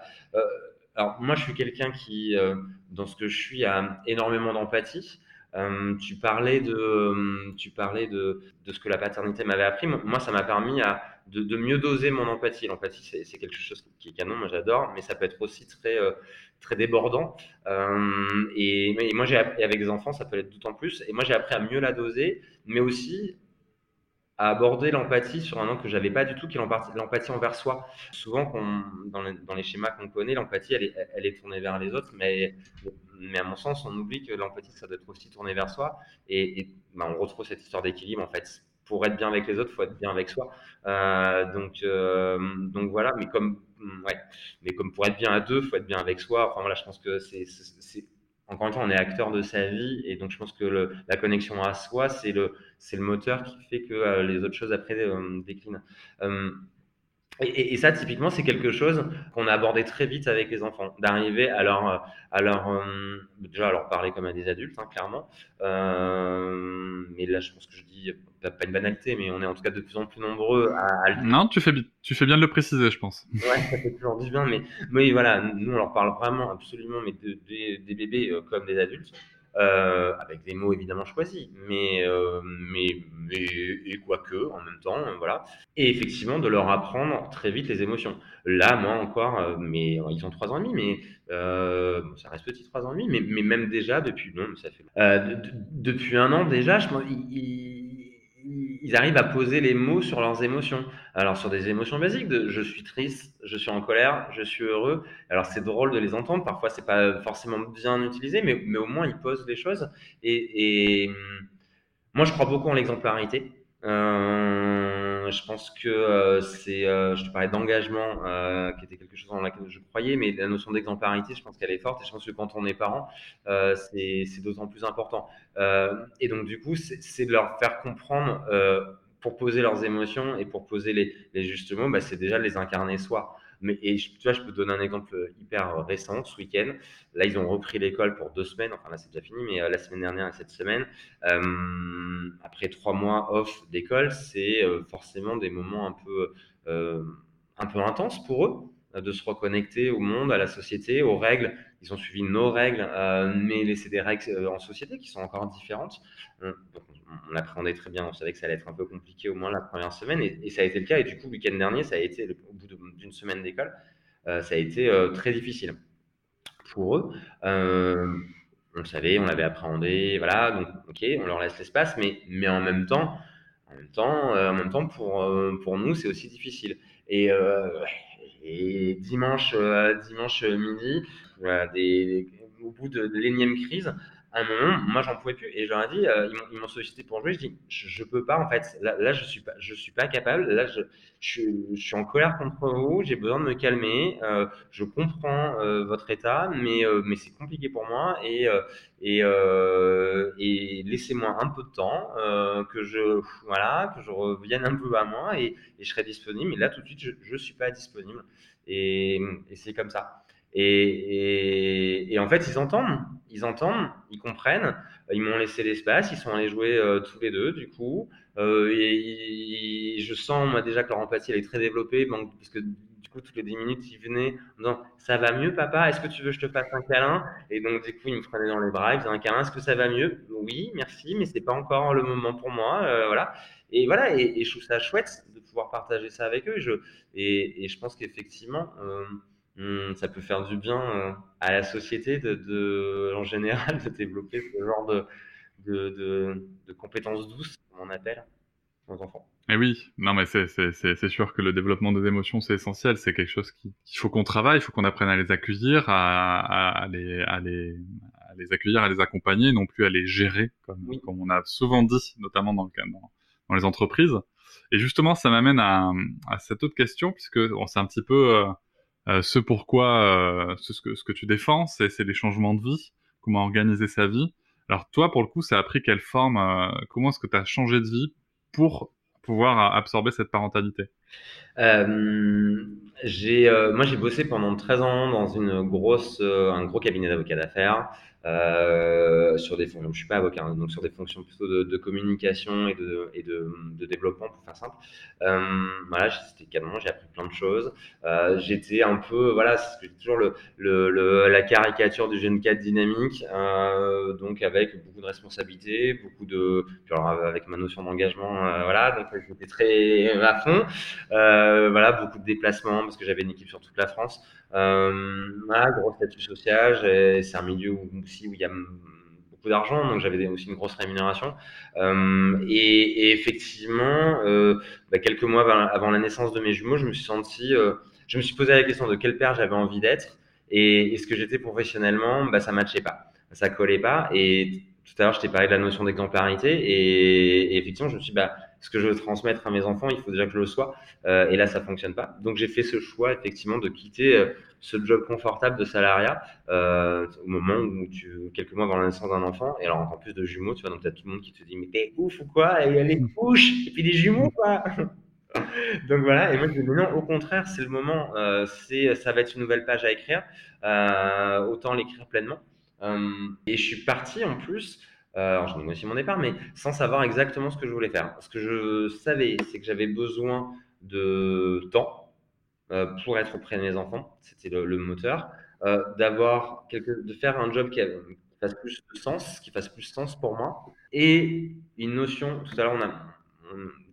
alors moi, je suis quelqu'un qui, euh, dans ce que je suis, a énormément d'empathie. Euh, tu parlais de, euh, tu parlais de, ce que la paternité m'avait appris. Moi, ça m'a permis à, de, mieux doser mon empathie. L'empathie, c'est quelque chose qui est canon, moi j'adore, mais ça peut être aussi très, très débordant. Et, moi, j'ai avec des enfants, ça peut être d'autant plus. Et moi, j'ai appris à mieux la doser, mais aussi aborder l'empathie sur un angle que j'avais pas du tout, qui est l'empathie envers soi. Souvent, dans, les, dans, les, schémas qu'on connaît, l'empathie, elle est, elle est, tournée vers les autres, mais, mais à mon sens, on oublie que l'empathie, ça doit être aussi tourné vers soi. Et, et bah, on retrouve cette histoire d'équilibre, en fait. Pour être bien avec les autres, il faut être bien avec soi. Euh, donc, euh, donc voilà, mais comme, ouais, mais comme pour être bien à deux, il faut être bien avec soi. Enfin voilà, je pense que c'est encore une fois, on est acteur de sa vie et donc je pense que la connexion à soi, c'est le, moteur qui fait que euh, les autres choses après euh, déclinent. Euh, et, ça, typiquement, c'est quelque chose qu'on a abordé très vite avec les enfants, d'arriver à leur parler comme à des adultes, hein, clairement. Mais là, je pense que je dis pas une banalité, mais on est en tout cas de plus en plus nombreux à, à... Non, tu fais, tu fais bien de le préciser, je pense. Ouais, ça fait toujours du bien, mais, mais voilà, nous on leur parle vraiment absolument, mais de, de, des bébés euh, comme des adultes, euh, avec des mots évidemment choisis, mais, euh, mais, mais et quoique en même temps, voilà. Et effectivement, de leur apprendre très vite les émotions. Là, moi encore, mais ils ont trois ans et demi, mais euh, ça reste petit trois ans et demi, mais, même déjà depuis, non, ça fait, euh, depuis un an déjà, ils, arrivent à poser les mots sur leurs émotions. Alors sur des émotions basiques, je suis triste, je suis en colère, je suis heureux. Alors c'est drôle de les entendre. Parfois c'est pas forcément bien utilisé, mais, au moins ils posent les choses. Et, et moi je crois beaucoup en l'exemplarité. Euh, je pense que euh, c'est, euh, je te parlais d'engagement, euh, qui était quelque chose dans laquelle je croyais, mais la notion d'exemplarité, je pense qu'elle est forte, et je pense que quand on est parent, c'est, d'autant plus important. et donc du coup, c'est, c'est de leur faire comprendre, pour poser leurs émotions et pour poser les, les justes mots, bah, c'est déjà de les incarner soi. Mais et tu vois, je peux te donner un exemple hyper récent. Ce week-end, là, ils ont repris l'école pour deux semaines. Enfin, là, c'est déjà fini, mais euh, la semaine dernière et cette semaine, euh, après trois mois off d'école, c'est euh, forcément des moments un peu, un peu intenses pour eux de se reconnecter au monde, à la société, aux règles. Ils ont suivi nos règles, mais c'est des règles en société qui sont encore différentes. On, appréhendait très bien, on savait que ça allait être un peu compliqué au moins la première semaine, et, ça a été le cas. Et du coup, le week-end dernier, ça a été, au bout d'une semaine d'école, euh, ça a été euh, très difficile pour eux. on le savait, on l'avait appréhendé, voilà, donc ok, on leur laisse l'espace, mais, mais en même temps, en même temps, en même temps pour, pour nous, c'est aussi difficile. Et dimanche, euh, dimanche midi, voilà, au bout de, de l'énième crise, à un moment, moi, j'en pouvais plus. Et je leur ai dit, euh, ils m'ont sollicité pour jouer. Je dis, je, je peux pas, en fait. Là, là, je suis pas, je suis pas capable. Là, je, je, je suis en colère contre vous. J'ai besoin de me calmer. Euh, je comprends euh, votre état, mais, euh, mais c'est compliqué pour moi. Et, euh, et, et laissez-moi un peu de temps, que je, voilà, que je revienne un peu à moi et, et je serai disponible. Mais là, tout de suite, je, je suis pas disponible. Et, et c'est comme ça. Et, en fait, ils entendent, ils entendent, ils comprennent. Ils m'ont laissé l'espace, ils sont allés jouer euh, tous les deux, du coup. Euh, et, je sens, moi, déjà que leur empathie, est très développée, parce que du coup, toutes les 10 minutes, ils venaient en disant Ça va mieux, papa? Est-ce que tu veux que je te fasse un câlin? Et donc, du coup, ils me prenaient dans les bras, ils faisaient un câlin Est-ce que ça va mieux? Oui, merci, mais c'est pas encore le moment pour moi. Euh, voilà. Et voilà, et, je trouve ça chouette de pouvoir partager ça avec eux. Et, je pense qu'effectivement, Mmh, ça peut faire du bien euh, à la société de, de, en général de développer ce genre de, de, de, de compétences douces, comme on appelle, aux enfants. Et oui, non mais c'est sûr que le développement des émotions c'est essentiel, c'est quelque chose qu'il faut qu'on travaille, il faut qu'on apprenne à les accueillir, à, à, à, les, à, les, à les accueillir, à les accompagner, non plus à les gérer, comme, oui. comme on a souvent dit, notamment dans, le, dans, dans les entreprises. Et justement, ça m'amène à, à cette autre question, puisque bon, c'est un petit peu... Euh, ce pourquoi, euh, ce, que, ce que tu défends, c'est les changements de vie, comment organiser sa vie. Alors toi, pour le coup, ça a pris quelle forme euh, Comment est-ce que tu as changé de vie pour pouvoir absorber cette parentalité? euh, j'ai, euh, Moi, j'ai bossé pendant 13 ans dans une grosse, euh, un gros cabinet d'avocats d'affaires. Euh, sur des fonctions, je suis pas avocat, hein, donc sur des fonctions plutôt de, communication et de, et de, développement pour faire simple. Euh, voilà, c'était canon, j'ai appris plein de choses. Euh, j'étais un peu, voilà, c'est toujours le, le, la caricature du jeune cadre dynamique, euh, donc avec beaucoup de responsabilités, beaucoup de, alors avec ma notion d'engagement, euh, voilà, donc j'étais très à fond. Voilà, beaucoup de déplacements parce que j'avais une équipe sur toute la France. Euh, gros statut social, c'est un milieu où, aussi où il y a beaucoup d'argent, donc j'avais aussi une grosse rémunération. Euh, et, effectivement, euh, bah, quelques mois avant la naissance de mes jumeaux, je me suis senti, euh, je me suis posé la question de quel père j'avais envie d'être et, ce que j'étais professionnellement, bah, ça matchait pas, ça collait pas. Et tout à l'heure, je t'ai parlé de la notion d'exemplarité et, et, effectivement, je me suis dit, bah, ce que je veux transmettre à mes enfants, il faut déjà que je le sois. Euh, et là, ça fonctionne pas. Donc, j'ai fait ce choix, effectivement, de quitter euh, ce job confortable de salariat euh, au moment où tu, quelques mois avant la naissance d'un enfant. Et alors, en plus de jumeaux, tu vois, donc tu as tout le monde qui te dit, mais t'es ouf ou quoi? A les couches, et puis des jumeaux, quoi donc voilà, et moi je dis non, au contraire, c'est le moment, c'est, ça va être une nouvelle page à écrire, autant l'écrire pleinement. Et je suis parti en plus alors, je négocie mon départ, mais sans savoir exactement ce que je voulais faire. Ce que je savais, c'est que j'avais besoin de temps euh, pour être auprès de mes enfants. C'était le, moteur. Euh, d'avoir quelque, de faire un job qui, fasse plus de sens, qui fasse plus sens pour moi. Et une notion, tout à l'heure, on a,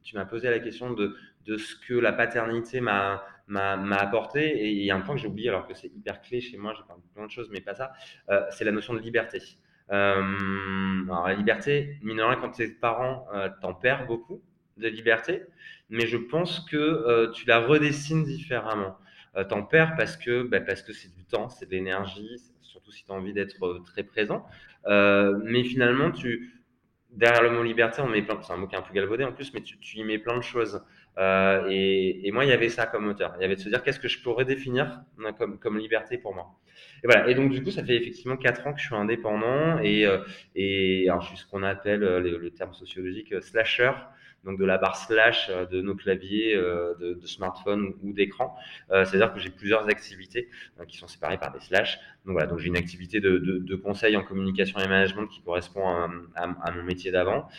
tu m'as posé la question de, de ce que la paternité m'a m'a apporté. Et il y a un point que j'ai oublié, alors que c'est hyper clé chez moi, j'ai parlé de plein de choses, mais pas ça. Euh, c'est la notion de liberté. Euh, alors la liberté, mine quand tu es parent, euh, t'en perds beaucoup de liberté, mais je pense que tu la redessines différemment. T'en perds parce que bah, parce que c'est du temps, c'est de l'énergie, surtout si tu as envie d'être très présent. mais finalement, tu derrière le mot liberté, on met plein, c'est un mot qui est un peu galvaudé en plus, mais tu, y mets plein de choses. Euh, et, et, moi, il y avait ça comme moteur. Il y avait de se dire qu'est-ce que je pourrais définir comme, comme liberté pour moi? Et voilà. Et donc, du coup, ça fait effectivement quatre ans que je suis indépendant et, euh, et alors, je suis ce qu'on appelle euh, le, terme sociologique euh, slasher donc de la barre slash de nos claviers de, de smartphone ou d'écran. C'est-à-dire que j'ai plusieurs activités qui sont séparées par des slash. Donc voilà, donc j'ai une activité de, conseil en communication et management qui correspond à mon métier d'avant.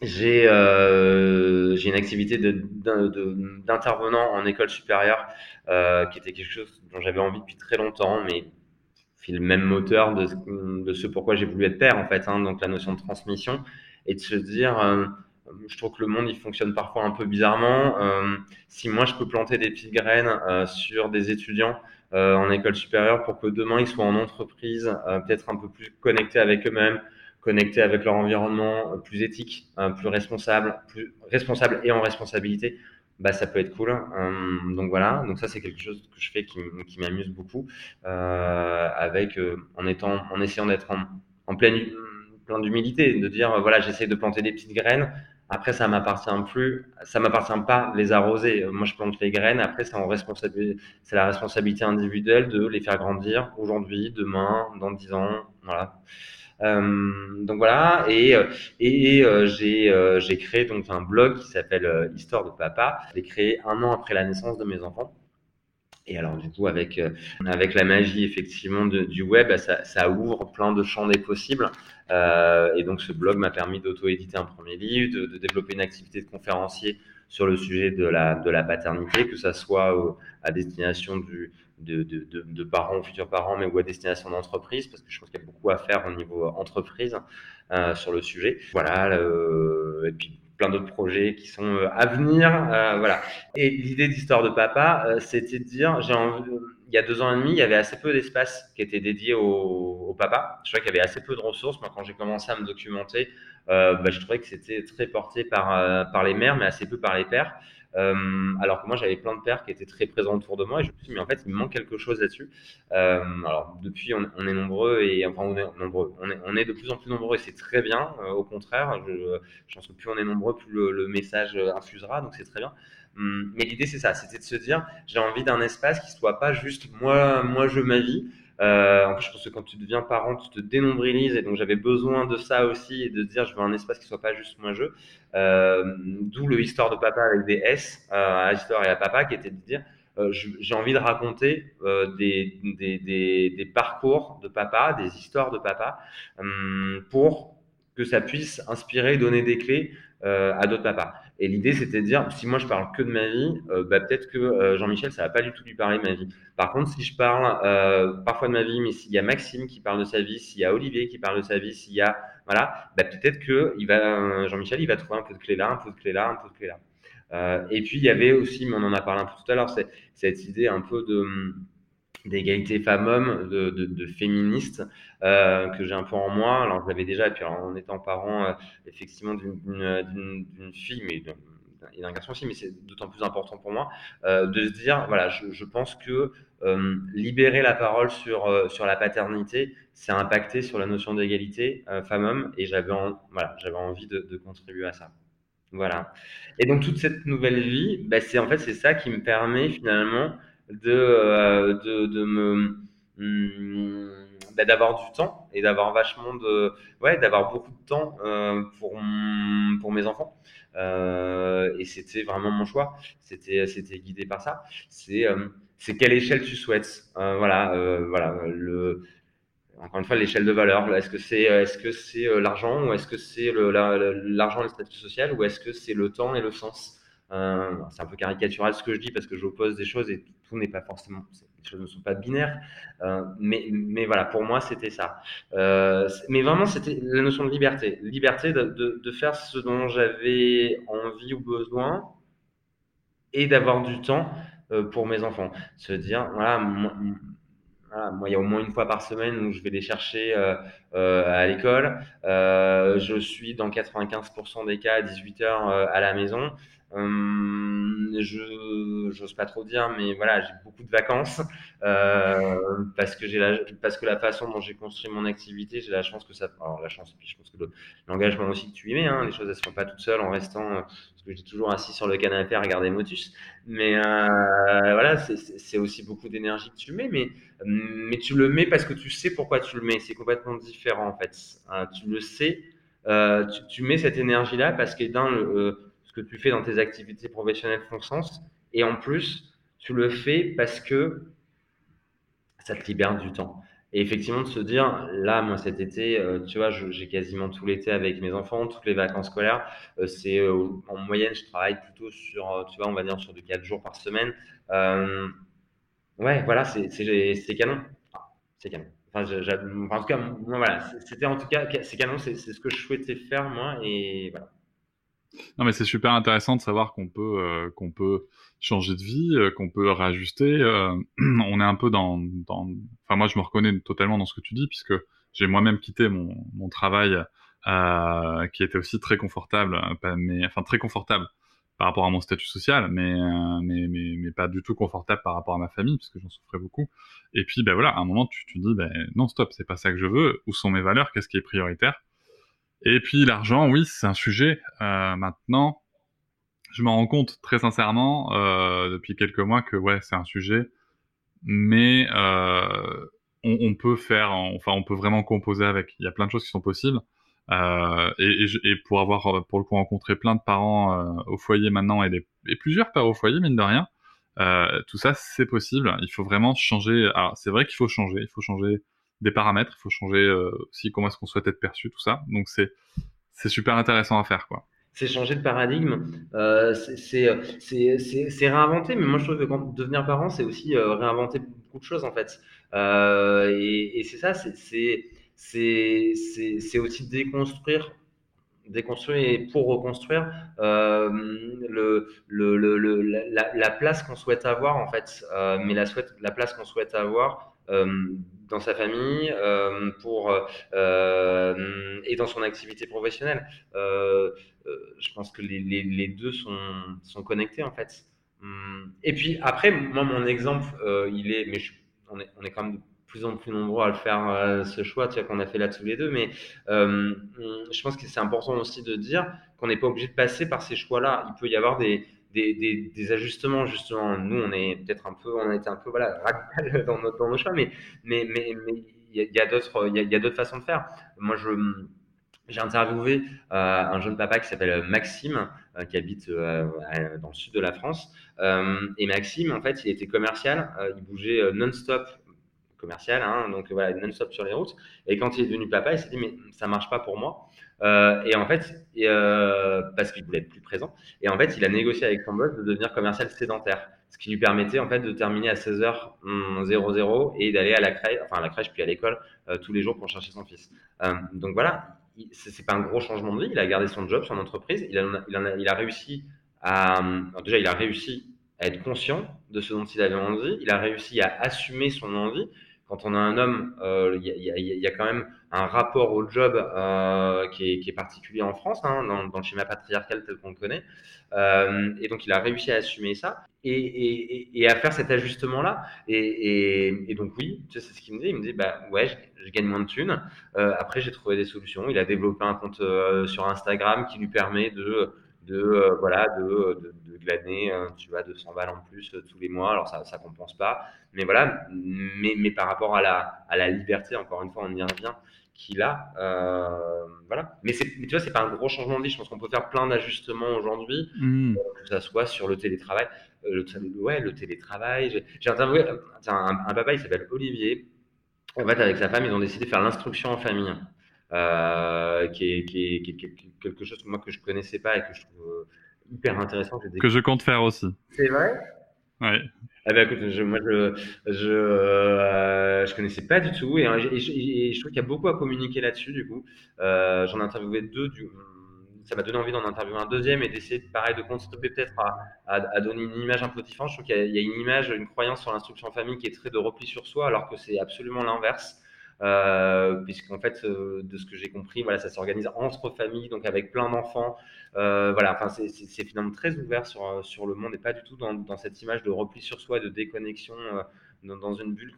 J'ai euh, une activité d'intervenant en école supérieure euh, qui était quelque chose dont j'avais envie depuis très longtemps, mais c'est le même moteur de, de ce pourquoi j'ai voulu être père en fait, hein, donc la notion de transmission et de se dire, euh, je trouve que le monde il fonctionne parfois un peu bizarrement. Si moi je peux planter des petites graines sur des étudiants en école supérieure pour que demain ils soient en entreprise, peut-être un peu plus connectés avec eux-mêmes, connectés avec leur environnement, plus éthique, plus responsable, responsable et en responsabilité, bah ça peut être cool. donc voilà, donc ça c'est quelque chose que je fais qui, m'amuse beaucoup, euh, avec en étant, en essayant d'être en, en pleine plein d'humilité, de dire euh, voilà, j'essaie de planter des petites graines. Après, ça m'appartient plus, ça m'appartient pas les arroser. Moi, je plante les graines. Après, c'est c'est la responsabilité individuelle de les faire grandir aujourd'hui, demain, dans dix ans, voilà. Euh, donc voilà, et, euh, j'ai euh, j'ai créé donc un blog qui s'appelle Histoire de Papa. Je l'ai créé un an après la naissance de mes enfants. Et alors du coup, avec avec la magie effectivement du web, ça, ouvre plein de champs des possibles. Et donc ce blog m'a permis d'auto-éditer un premier livre, de, de, développer une activité de conférencier sur le sujet de la de la paternité, que ça soit à destination du de, parents futurs parents, mais ou à destination d'entreprise, parce que je pense qu'il y a beaucoup à faire au niveau entreprise euh, sur le sujet. Voilà. et puis plein d'autres projets qui sont euh, à venir. Euh, voilà. Et l'idée d'Histoire de Papa, euh, c'était de dire, j'ai il y a deux ans et demi, il y avait assez peu d'espace qui était dédié au, papa. Je trouvais qu'il y avait assez peu de ressources. Moi, quand j'ai commencé à me documenter, euh, bah, je trouvais que c'était très porté par, par les mères, mais assez peu par les pères. Euh, alors que moi, j'avais plein de pères qui étaient très présents autour de moi et je me suis dit, mais en fait, il me manque quelque chose là-dessus. Euh, alors, depuis, on, est nombreux et enfin, on est nombreux. On est, de plus en plus nombreux et c'est très bien. Euh, au contraire, je, je, pense que plus on est nombreux, plus le, le message infusera, donc c'est très bien. Hum, mais l'idée, c'est ça, c'était de se dire, j'ai envie d'un espace qui soit pas juste moi, moi, je ma vie, euh, en plus, je pense que quand tu deviens parent, tu te dénombrilises et donc j'avais besoin de ça aussi et de dire je veux un espace qui soit pas juste moi je. Euh, D'où le histoire de papa avec des S euh, à histoire et à papa qui était de dire euh, j'ai envie de raconter euh, des, des, des, des, parcours de papa, des histoires de papa hum, pour que ça puisse inspirer, donner des clés euh, à d'autres papas. Et l'idée, c'était de dire, si moi je parle que de ma vie, euh, bah, peut-être que euh, Jean-Michel, ça va pas du tout lui parler de ma vie. Par contre, si je parle euh, parfois de ma vie, mais s'il y a Maxime qui parle de sa vie, s'il y a Olivier qui parle de sa vie, s'il y a, voilà, bah, peut-être que il va, Jean-Michel, il va trouver un peu de clé là, un peu de clé là, un peu de clé là. Et puis il y avait aussi, mais on en a parlé un peu tout à l'heure, cette idée un peu de d'égalité femmes-hommes, de, de, de, féministe euh, que j'ai un peu en moi. Alors je l'avais déjà, et puis en étant parent euh, effectivement d'une fille, mais et d'un garçon aussi, mais c'est d'autant plus important pour moi euh, de se dire, voilà, je, pense que euh, libérer la parole sur euh, sur la paternité, c'est impacter sur la notion d'égalité euh, femmes-hommes, et j'avais voilà, j'avais envie de, de, contribuer à ça. Voilà. Et donc toute cette nouvelle vie, bah, c'est en fait c'est ça qui me permet finalement de, euh, de, de me hum, bah, d'avoir du temps et d'avoir vachement de ouais d'avoir beaucoup de temps euh, pour pour mes enfants. Euh, et c'était vraiment mon choix. C'était c'était guidé par ça. C'est c'est quelle échelle tu souhaites. Voilà voilà le encore une fois l'échelle de valeur. Est-ce que c'est est-ce que c'est l'argent ou est-ce que c'est l'argent et le statut social ou est-ce que c'est le temps et le sens? Euh, c'est un peu caricatural ce que je dis parce que j'oppose des choses et tout n'est pas forcément, les choses ne sont pas binaires. Euh, mais, mais voilà, pour moi, c'était ça. Euh, mais vraiment, c'était la notion de liberté. Liberté de, de, faire ce dont j'avais envie ou besoin et d'avoir du temps pour mes enfants. Se dire, voilà, moi, il y a au moins une fois par semaine où je vais les chercher à l'école. Je suis dans 95% des cas à 18h à la maison. Hum, je n'ose pas trop dire, mais voilà, j'ai beaucoup de vacances euh, parce que j'ai la, parce que la façon dont j'ai construit mon activité, j'ai la chance que ça, alors la chance, puis je pense que l'engagement aussi que tu y mets, hein, les choses elles se font pas toutes seules en restant, euh, parce que j'étais toujours assis sur le canapé à regarder Motus, mais euh, voilà, c'est aussi beaucoup d'énergie que tu mets, mais mais tu le mets parce que tu sais pourquoi tu le mets, c'est complètement différent en fait, euh, tu le sais, euh, tu, tu, mets cette énergie là parce que dans le euh, que tu fais dans tes activités professionnelles font sens. Et en plus, tu le fais parce que ça te libère du temps. Et effectivement, de se dire, là, moi, cet été, euh, tu vois, j'ai quasiment tout l'été avec mes enfants, toutes les vacances scolaires. Euh, c'est euh, en moyenne, je travaille plutôt sur, tu vois, on va dire sur de 4 jours par semaine. ouais, voilà, c'est canon. C'est canon. Enfin, en tout cas, voilà, c'était en tout cas, c'est canon, c'est ce que je souhaitais faire, moi, et voilà. Non, mais c'est super intéressant de savoir qu'on peut, euh, peut changer de vie, euh, qu'on peut réajuster. Euh, on est un peu dans, dans, enfin moi je me reconnais totalement dans ce que tu dis puisque j'ai moi-même quitté mon, mon travail qui était aussi très confortable, mais enfin très confortable par rapport à mon statut social, mais, mais, mais, mais, pas du tout confortable par rapport à ma famille, puisque j'en souffrais beaucoup. Et puis, ben voilà, à un moment, tu, tu dis, ben non, stop, c'est pas ça que je veux. Où sont mes valeurs? Qu'est-ce qui est prioritaire? Et puis l'argent, oui, c'est un sujet. Euh, maintenant, je me rends compte très sincèrement euh, depuis quelques mois que ouais, c'est un sujet, mais euh, on, peut faire, enfin, on peut vraiment composer avec. Il y a plein de choses qui sont possibles. Euh, et, et, et, pour avoir pour le coup rencontré plein de parents euh, au foyer maintenant et, des, et plusieurs pères au foyer mine de rien, euh, tout ça c'est possible. Il faut vraiment changer. Alors c'est vrai qu'il faut changer. Il faut changer des paramètres, il faut changer euh, aussi comment est-ce qu'on souhaite être perçu, tout ça. Donc c'est c'est super intéressant à faire, quoi. C'est changer de paradigme, euh, c'est réinventer, mais moi je trouve que quand devenir parent, c'est aussi euh, réinventer beaucoup de choses en fait. Euh, et, c'est ça, c'est aussi déconstruire déconstruire et pour reconstruire euh, le, le, le, la, la, place qu'on souhaite avoir en fait, euh, mais la, souhaite, la place qu'on souhaite avoir euh, dans sa famille euh, pour, euh, et dans son activité professionnelle. je pense que les, deux sont, sont connectés en fait. Hum, et puis après, moi, mon exemple, il est, mais on, est, on est quand même de plus en plus nombreux à le faire, ce choix, tu vois, qu'on a fait là tous les deux. Mais euh, je pense que c'est important aussi de dire qu'on n'est pas obligé de passer par ces choix-là. Il peut y avoir des, des, des, ajustements justement. Nous, on est peut-être un peu, on a été un peu voilà radical dans, notre, dans nos choix, mais mais mais il y a, d'autres il y a, d'autres façons de faire. Moi, je j'ai interviewé euh, un jeune papa qui s'appelle Maxime, euh, qui habite euh, dans le sud de la France. et Maxime, en fait, il était commercial, il bougeait non-stop commercial, hein, donc voilà, non-stop sur les routes. Et quand il est devenu papa, il s'est dit, mais ça marche pas pour moi. Euh, et en fait, euh, parce qu'il voulait être plus présent, et en fait, il a négocié avec son boss de devenir commercial sédentaire, ce qui lui permettait en fait de terminer à 16h00 et d'aller à la crèche, enfin à la crèche puis à l'école euh, tous les jours pour chercher son fils. Donc voilà, c'est pas un gros changement de vie. Il a gardé son job, son entreprise. Il a, réussi à, déjà, il a réussi à être conscient de ce dont il avait envie. Il a réussi à assumer son envie quand on a un homme, il y, a, quand même un rapport au job euh, qui, est, qui, est, particulier en France, hein, dans, dans, le schéma patriarcal tel qu'on le connaît. Euh, et donc, il a réussi à assumer ça et, et, et à faire cet ajustement-là. Et, donc, oui, c'est ce qu'il me dit. Il me dit, bah ouais, je, je gagne moins de thunes. Euh, après, j'ai trouvé des solutions. Il a développé un compte euh, sur Instagram qui lui permet de de euh, voilà de, de, de glaner euh, tu vois 200 balles en plus euh, tous les mois. Alors ça ça compense pas. Mais voilà mais, mais par rapport à la à la liberté encore une fois on y revient qu'il a euh, voilà. Mais c'est tu vois c'est pas un gros changement de vie. Je pense qu'on peut faire plein d'ajustements aujourd'hui mmh. que ça soit sur le télétravail. Le, ouais le télétravail. J'ai interviewé un, un, papa il s'appelle Olivier. En fait avec sa femme ils ont décidé de faire l'instruction en famille euh, qui, est, qui, est, qui, est, quelque chose que moi que je connaissais pas et que je trouve euh, hyper intéressant. Que je compte faire aussi. C'est vrai? Ouais. Ah ben écoute, je, moi je je, euh, je connaissais pas du tout et, et, je, et je, trouve qu'il y a beaucoup à communiquer là-dessus du coup. Euh, J'en ai interviewé deux du ça m'a donné envie d'en interviewer un deuxième et d'essayer, pareil, de contribuer peut-être à, donner une image un peu différente. Je trouve qu'il y, a une image, une croyance sur l'instruction en famille qui est très de repli sur soi, alors que c'est absolument l'inverse. Euh, puisqu'en fait, euh, de ce que j'ai compris, voilà, ça s'organise entre familles, donc avec plein d'enfants. Euh, voilà, enfin, c'est finalement très ouvert sur, sur le monde et pas du tout dans, dans cette image de repli sur soi, de déconnexion dans, une bulle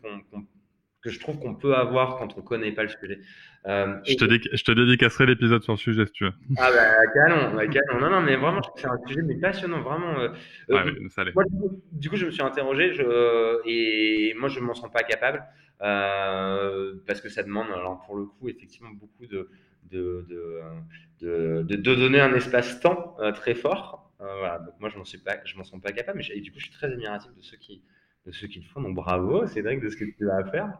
que je trouve qu'on peut avoir quand on connaît pas le sujet. Euh, je, te je, te dédicacerai l'épisode sur le sujet si tu veux. Ah bah canon, bah, canon. Non, non, mais vraiment, c'est un sujet mais passionnant, vraiment. Euh, euh ouais, ça moi, du, coup, je me suis interrogé je, et moi, je ne m'en sens pas capable euh, parce que ça demande, alors pour le coup, effectivement, beaucoup de, de, de, de, de donner un espace-temps euh, très fort. voilà, donc moi, je ne m'en sens pas capable, mais et du coup, je suis très admiratif de ceux qui, de ceux qui le font. Donc bravo, Cédric, de ce que tu vas faire.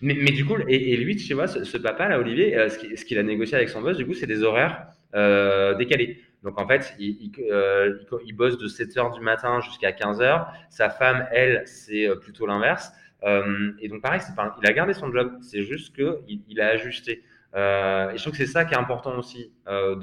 Mais, mais, du coup, et, lui, tu vois, ce, papa là, Olivier, euh, ce qu'il a négocié avec son boss, du coup, c'est des horaires euh, décalés. Donc en fait, il, euh, il, bosse de 7 h du matin jusqu'à 15 h Sa femme, elle, c'est plutôt l'inverse. Et donc pareil, il a gardé son job. C'est juste qu'il il a ajusté. Euh, et je trouve que c'est ça qui est important aussi. Euh.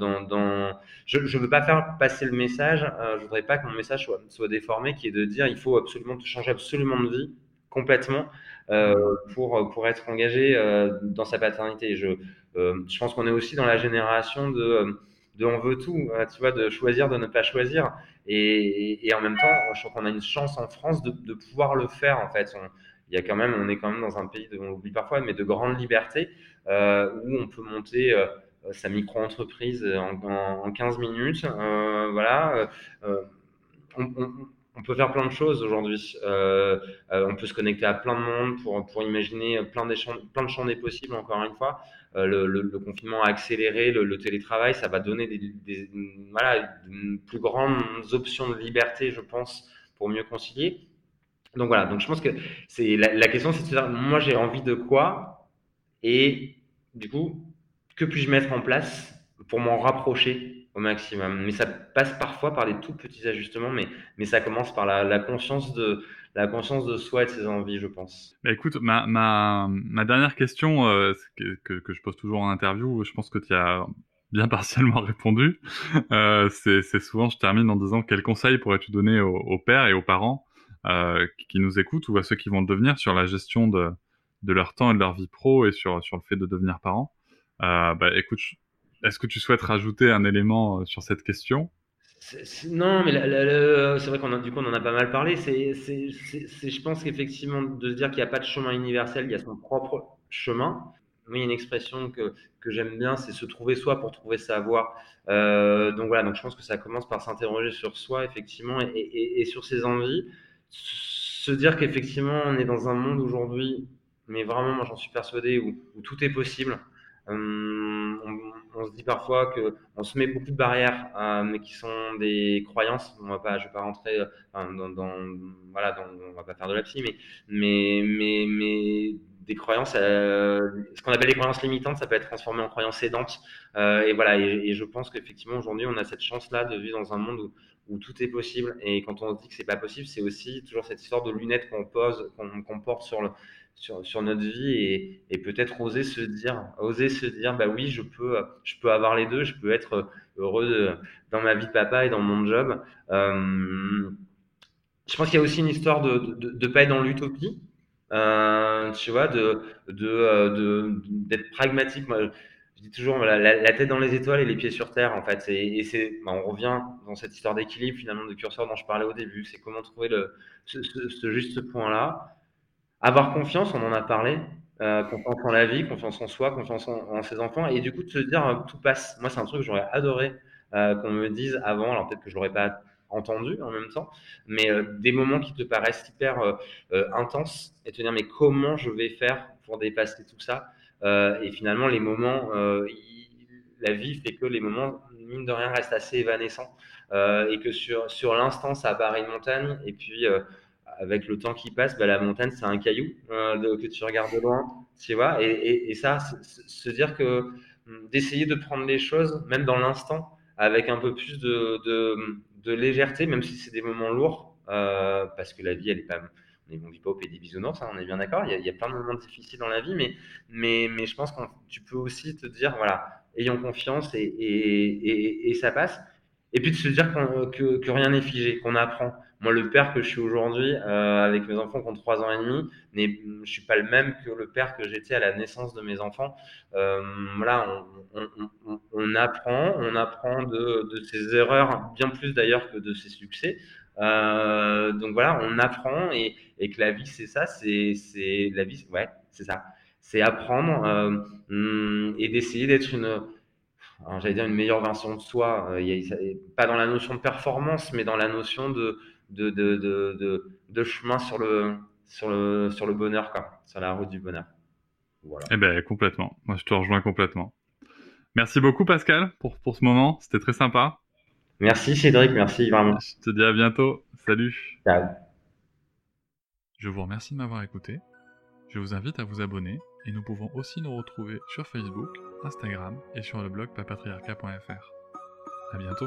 Je ne veux pas faire passer le message, euh, je voudrais pas que mon message soit, déformé, qui est de dire il faut absolument changer absolument de vie complètement euh, pour, être engagé euh, dans sa paternité. Je, euh, pense qu'on est aussi dans la génération de, on veut tout, tu vois, de choisir, de ne pas choisir. Et, en même temps, je trouve qu'on a une chance en France de, pouvoir le faire en fait. Il y a quand même, on est quand même dans un pays, de, on l'oublie parfois, mais de grande liberté, euh, où on peut monter euh, sa micro-entreprise en, en, 15 minutes. Euh, voilà. On, peut faire plein de choses aujourd'hui. on peut se connecter à plein de monde pour, pour imaginer plein, plein de champs des possibles, encore une fois. Le, confinement a accéléré le, télétravail, ça va donner des, des, voilà, plus grandes options de liberté, je pense, pour mieux concilier. Donc voilà, donc je pense que c'est la, question, c'est de dire, moi j'ai envie de quoi et du coup, que puis-je mettre en place pour m'en rapprocher au maximum? Mais ça passe parfois par des tout petits ajustements, mais, mais ça commence par la, la conscience de la conscience de soi et de ses envies, je pense. Bah écoute, ma, ma, ma dernière question euh, que, que, je pose toujours en interview, je pense que tu as bien partiellement répondu. Euh, c'est souvent, je termine en disant quel conseil pourrais-tu donner aux, pères et aux parents qui nous écoutent ou à ceux qui vont le devenir sur la gestion de, de leur temps et de leur vie pro et sur, sur le fait de devenir parent. Euh, bah, écoute, est-ce que tu souhaites rajouter un élément euh, sur cette question? Non, mais c'est vrai qu'on du coup on en a pas mal parlé. C'est, je pense qu'effectivement de se dire qu'il n'y a pas de chemin universel, il y a son propre chemin. Oui, il y a une expression que, que j'aime bien, c'est se trouver soi pour trouver sa voie. Euh, donc voilà, donc je pense que ça commence par s'interroger sur soi effectivement et sur ses envies se dire qu'effectivement, on est dans un monde aujourd'hui, mais vraiment, moi j'en suis persuadé, où, tout est possible. Hum, on, se dit parfois que on se met beaucoup de barrières, euh, mais qui sont des croyances. On va pas, je vais pas rentrer euh, dans, voilà, dans, on va pas faire de la psy, mais, mais, mais, mais des croyances, euh, ce qu'on appelle les croyances limitantes, ça peut être transformé en croyances aidantes. Euh, et voilà, et, et je pense qu'effectivement aujourd'hui, on a cette chance-là de vivre dans un monde où, où tout est possible. Et quand on dit que c'est pas possible, c'est aussi toujours cette histoire de lunettes qu'on pose, qu'on porte sur, sur, notre vie et, peut-être oser se dire, oser se dire, bah oui, je peux, je peux avoir les deux, je peux être heureux dans ma vie de papa et dans mon job. Euh, je pense qu'il y a aussi une histoire de de pas être dans l'utopie. Euh, tu vois, de euh, d'être pragmatique. Je dis toujours la, tête dans les étoiles et les pieds sur terre en fait. Et, c'est, bah, on revient dans cette histoire d'équilibre finalement de curseur dont je parlais au début. C'est comment trouver le, ce, juste point-là. Avoir confiance, on en a parlé. Euh, confiance en la vie, confiance en soi, confiance en, ses enfants, et du coup de se dire euh, tout passe. Moi, c'est un truc que j'aurais adoré euh, qu'on me dise avant. Alors peut-être que je l'aurais pas entendu en même temps, mais des moments qui te paraissent hyper intenses et te dire mais comment je vais faire pour dépasser tout ça? Et finalement, les moments, euh, la vie fait que les moments, mine de rien, restent assez évanescents euh, et que sur, sur l'instant, ça apparaît une montagne et puis avec le temps qui passe, bah, la montagne, c'est un caillou que tu regardes de loin, tu vois. Et, ça, se dire que hum, d'essayer de prendre les choses, même dans l'instant, avec un peu plus de, légèreté, même si c'est des moments lourds, euh, parce que la vie, elle est pas on ne vit pas au pays des bisounours, hein, on est bien d'accord. Il, y a plein de moments difficiles dans la vie, mais, mais, mais je pense que tu peux aussi te dire, voilà, ayons confiance et, et, ça passe. Et puis de se dire que, rien n'est figé, qu'on apprend. Moi, le père que je suis aujourd'hui, euh, avec mes enfants qui ont 3 ans et demi, je suis pas le même que le père que j'étais à la naissance de mes enfants. Euh, voilà, on, on, on, apprend, on apprend de, de ses erreurs, bien plus d'ailleurs que de ses succès. Euh, donc voilà, on apprend et, que la vie, c'est ça, c'est la vie, ouais, c'est ça c'est apprendre euh, hum, et d'essayer d'être une, j'allais dire une meilleure version de soi. Euh, pas dans la notion de performance, mais dans la notion de, chemin sur le bonheur, quoi, sur la route du bonheur. Voilà. Eh ben, complètement. Moi, je te rejoins complètement. Merci beaucoup, Pascal, pour, pour ce moment. C'était très sympa. Merci, Cédric. Merci, vraiment. Je te dis à bientôt. Salut. Ciao. Je vous remercie de m'avoir écouté. Je vous invite à vous abonner et nous pouvons aussi nous retrouver sur Facebook, Instagram et sur le blog papatriarca.fr. À bientôt.